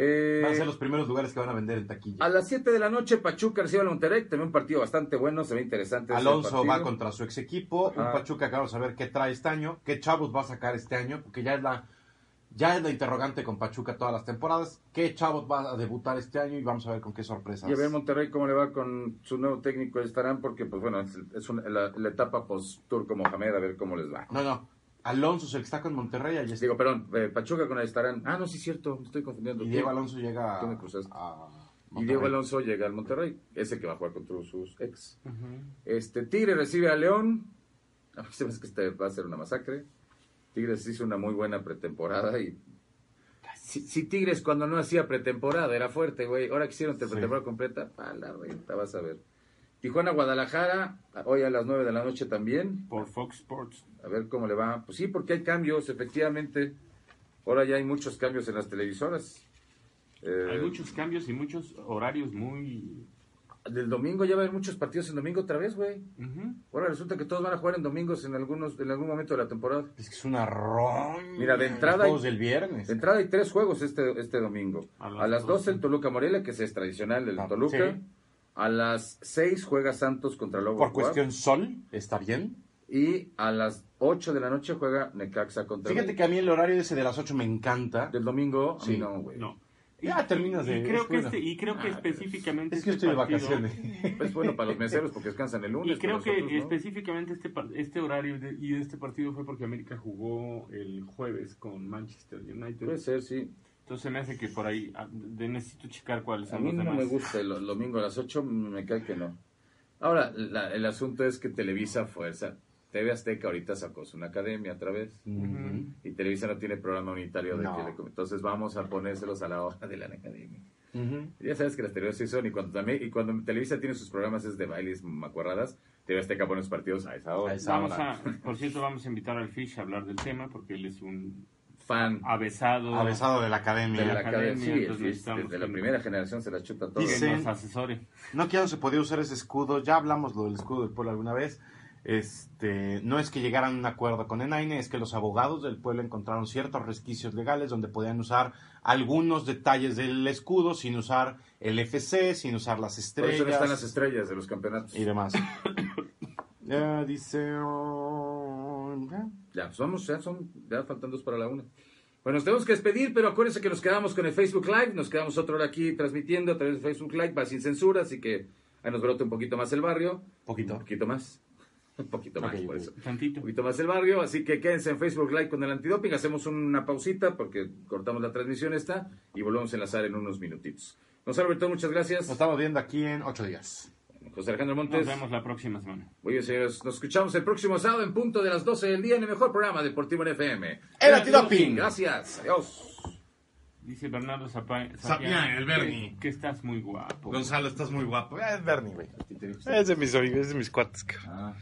Eh, Van a ser los primeros lugares que van a vender en taquilla. a las 7 de la noche, Pachuca recibe al Monterrey. También un partido bastante bueno, se ve interesante. Alonso va contra su ex equipo, un Ah. Pachuca que vamos a ver qué trae este año, qué chavos va a sacar este año, porque ya es la ya es la interrogante con Pachuca todas las temporadas, qué chavos va a debutar este año y vamos a ver con qué sorpresas. Y a ver Monterrey cómo le va con su nuevo técnico. Estarán porque, pues bueno, es, es una- la, la etapa post-Turco Mohamed, a ver cómo les va. No, no, Alonso es el que está con Monterrey ahí está. Digo, perdón, eh, Pachuca con estarán. Ah, no, sí, cierto, me estoy confundiendo. y Diego Alonso llega Tú me cruzaste. a Y Monterrey. Diego Alonso llega al Monterrey, ese que va a jugar contra sus ex. Este Tigre recibe a León. A mí se me hace que este va a ser una masacre. Tigres hizo una muy buena pretemporada y si, si Tigres cuando no hacía pretemporada era fuerte, güey. Ahora que hicieron Sí. pretemporada completa, pa la renta, vas a ver. Tijuana, Guadalajara, hoy a las 9 de la noche también. Por Fox Sports. A ver cómo le va. Pues sí, porque hay cambios, efectivamente. Ahora ya hay muchos cambios en las televisoras. Eh, Hay muchos cambios y muchos horarios muy... Del domingo ya va a haber muchos partidos en domingo otra vez, güey. Ahora resulta que todos van a jugar en domingos en algunos en algún momento de la temporada. Es que es una ron. Mira, de entrada Los juegos hay- del viernes. De entrada hay tres juegos este, este domingo. A A las las, 12 12. el Toluca Morelia, que es tradicional del Ah, Toluca. sí. A las 6 juega Santos contra Lobo. Por cuestión sol, está bien. Y a las 8 de la noche juega Necaxa contra Fíjate que a mí el horario ese de las 8 me encanta. Del domingo, a mí Sí. no, güey. No. Ya terminas de- Y creo que, este, y creo que Ah, específicamente Es que este estoy de vacaciones. Es bueno para los meseros porque descansan el lunes. Y creo que nosotros no. específicamente este, este horario de- y este partido fue porque América jugó el jueves con Manchester United. Puede ser, sí. Entonces se me hace que por ahí ah, de- necesito checar cuáles A son mí los no demás. me gusta el, el domingo a las 8, me cae que no. Ahora, la- el asunto es que Televisa Fuerza, TV Azteca ahorita sacó una academia otra vez. Ujú. Y Televisa no tiene programa unitario de No. le- Entonces vamos a ponérselos a la hora de la academia. Ujú. Ya sabes que las televisoras sí son, y cuando también, y cuando Televisa tiene sus programas es de bailes macuarradas, TV Azteca pone los partidos a esa hora. A esa Vamos hora. a, por cierto, vamos a invitar al Fish a hablar del tema porque él es un Fan avesado. Avesado de la academia. de la la academia. Sí, desde la que- primera generación se la chuta todo. que Dice- nos asesore. No que ya no se podía usar ese escudo, ya hablamos lo del escudo del pueblo alguna vez. Este, no es que llegaran a un acuerdo con Enaine, es que los abogados del pueblo encontraron ciertos resquicios legales donde podían usar algunos detalles del escudo sin usar el FC, sin usar las Por estrellas eso no están las estrellas de los campeonatos. y demás. Ya dice oh. Ya, pues vamos, ya son, ya faltan dos para la una. Bueno, nos tenemos que despedir, pero acuérdense que nos quedamos con el Facebook Live, nos quedamos otra hora aquí transmitiendo a través de Facebook Live, va sin censura, así que ahí nos brota un poquito más el barrio. Poquito. Un poquito más. Un poquito más, por eso. Tantito. Un poquito más el barrio, así que quédense en Facebook Live con el antidoping. Hacemos una pausita porque cortamos la transmisión esta y volvemos a enlazar en unos minutitos. Gonzalo Bertón, muchas gracias. Nos estamos viendo aquí en ocho días. José Alejandro Nos Montes. vemos la próxima semana. Muy bien, señores. Nos escuchamos el próximo sábado en punto de las 12 del día en el mejor programa deportivo en FM. El antidoping. Gracias. Adiós. Dice Bernardo Sapián, el Bernie. Que, estás muy guapo. Gonzalo, estás muy guapo. Es Bernie, güey. Es de mis, es de mis cuates. cabrón. Ah.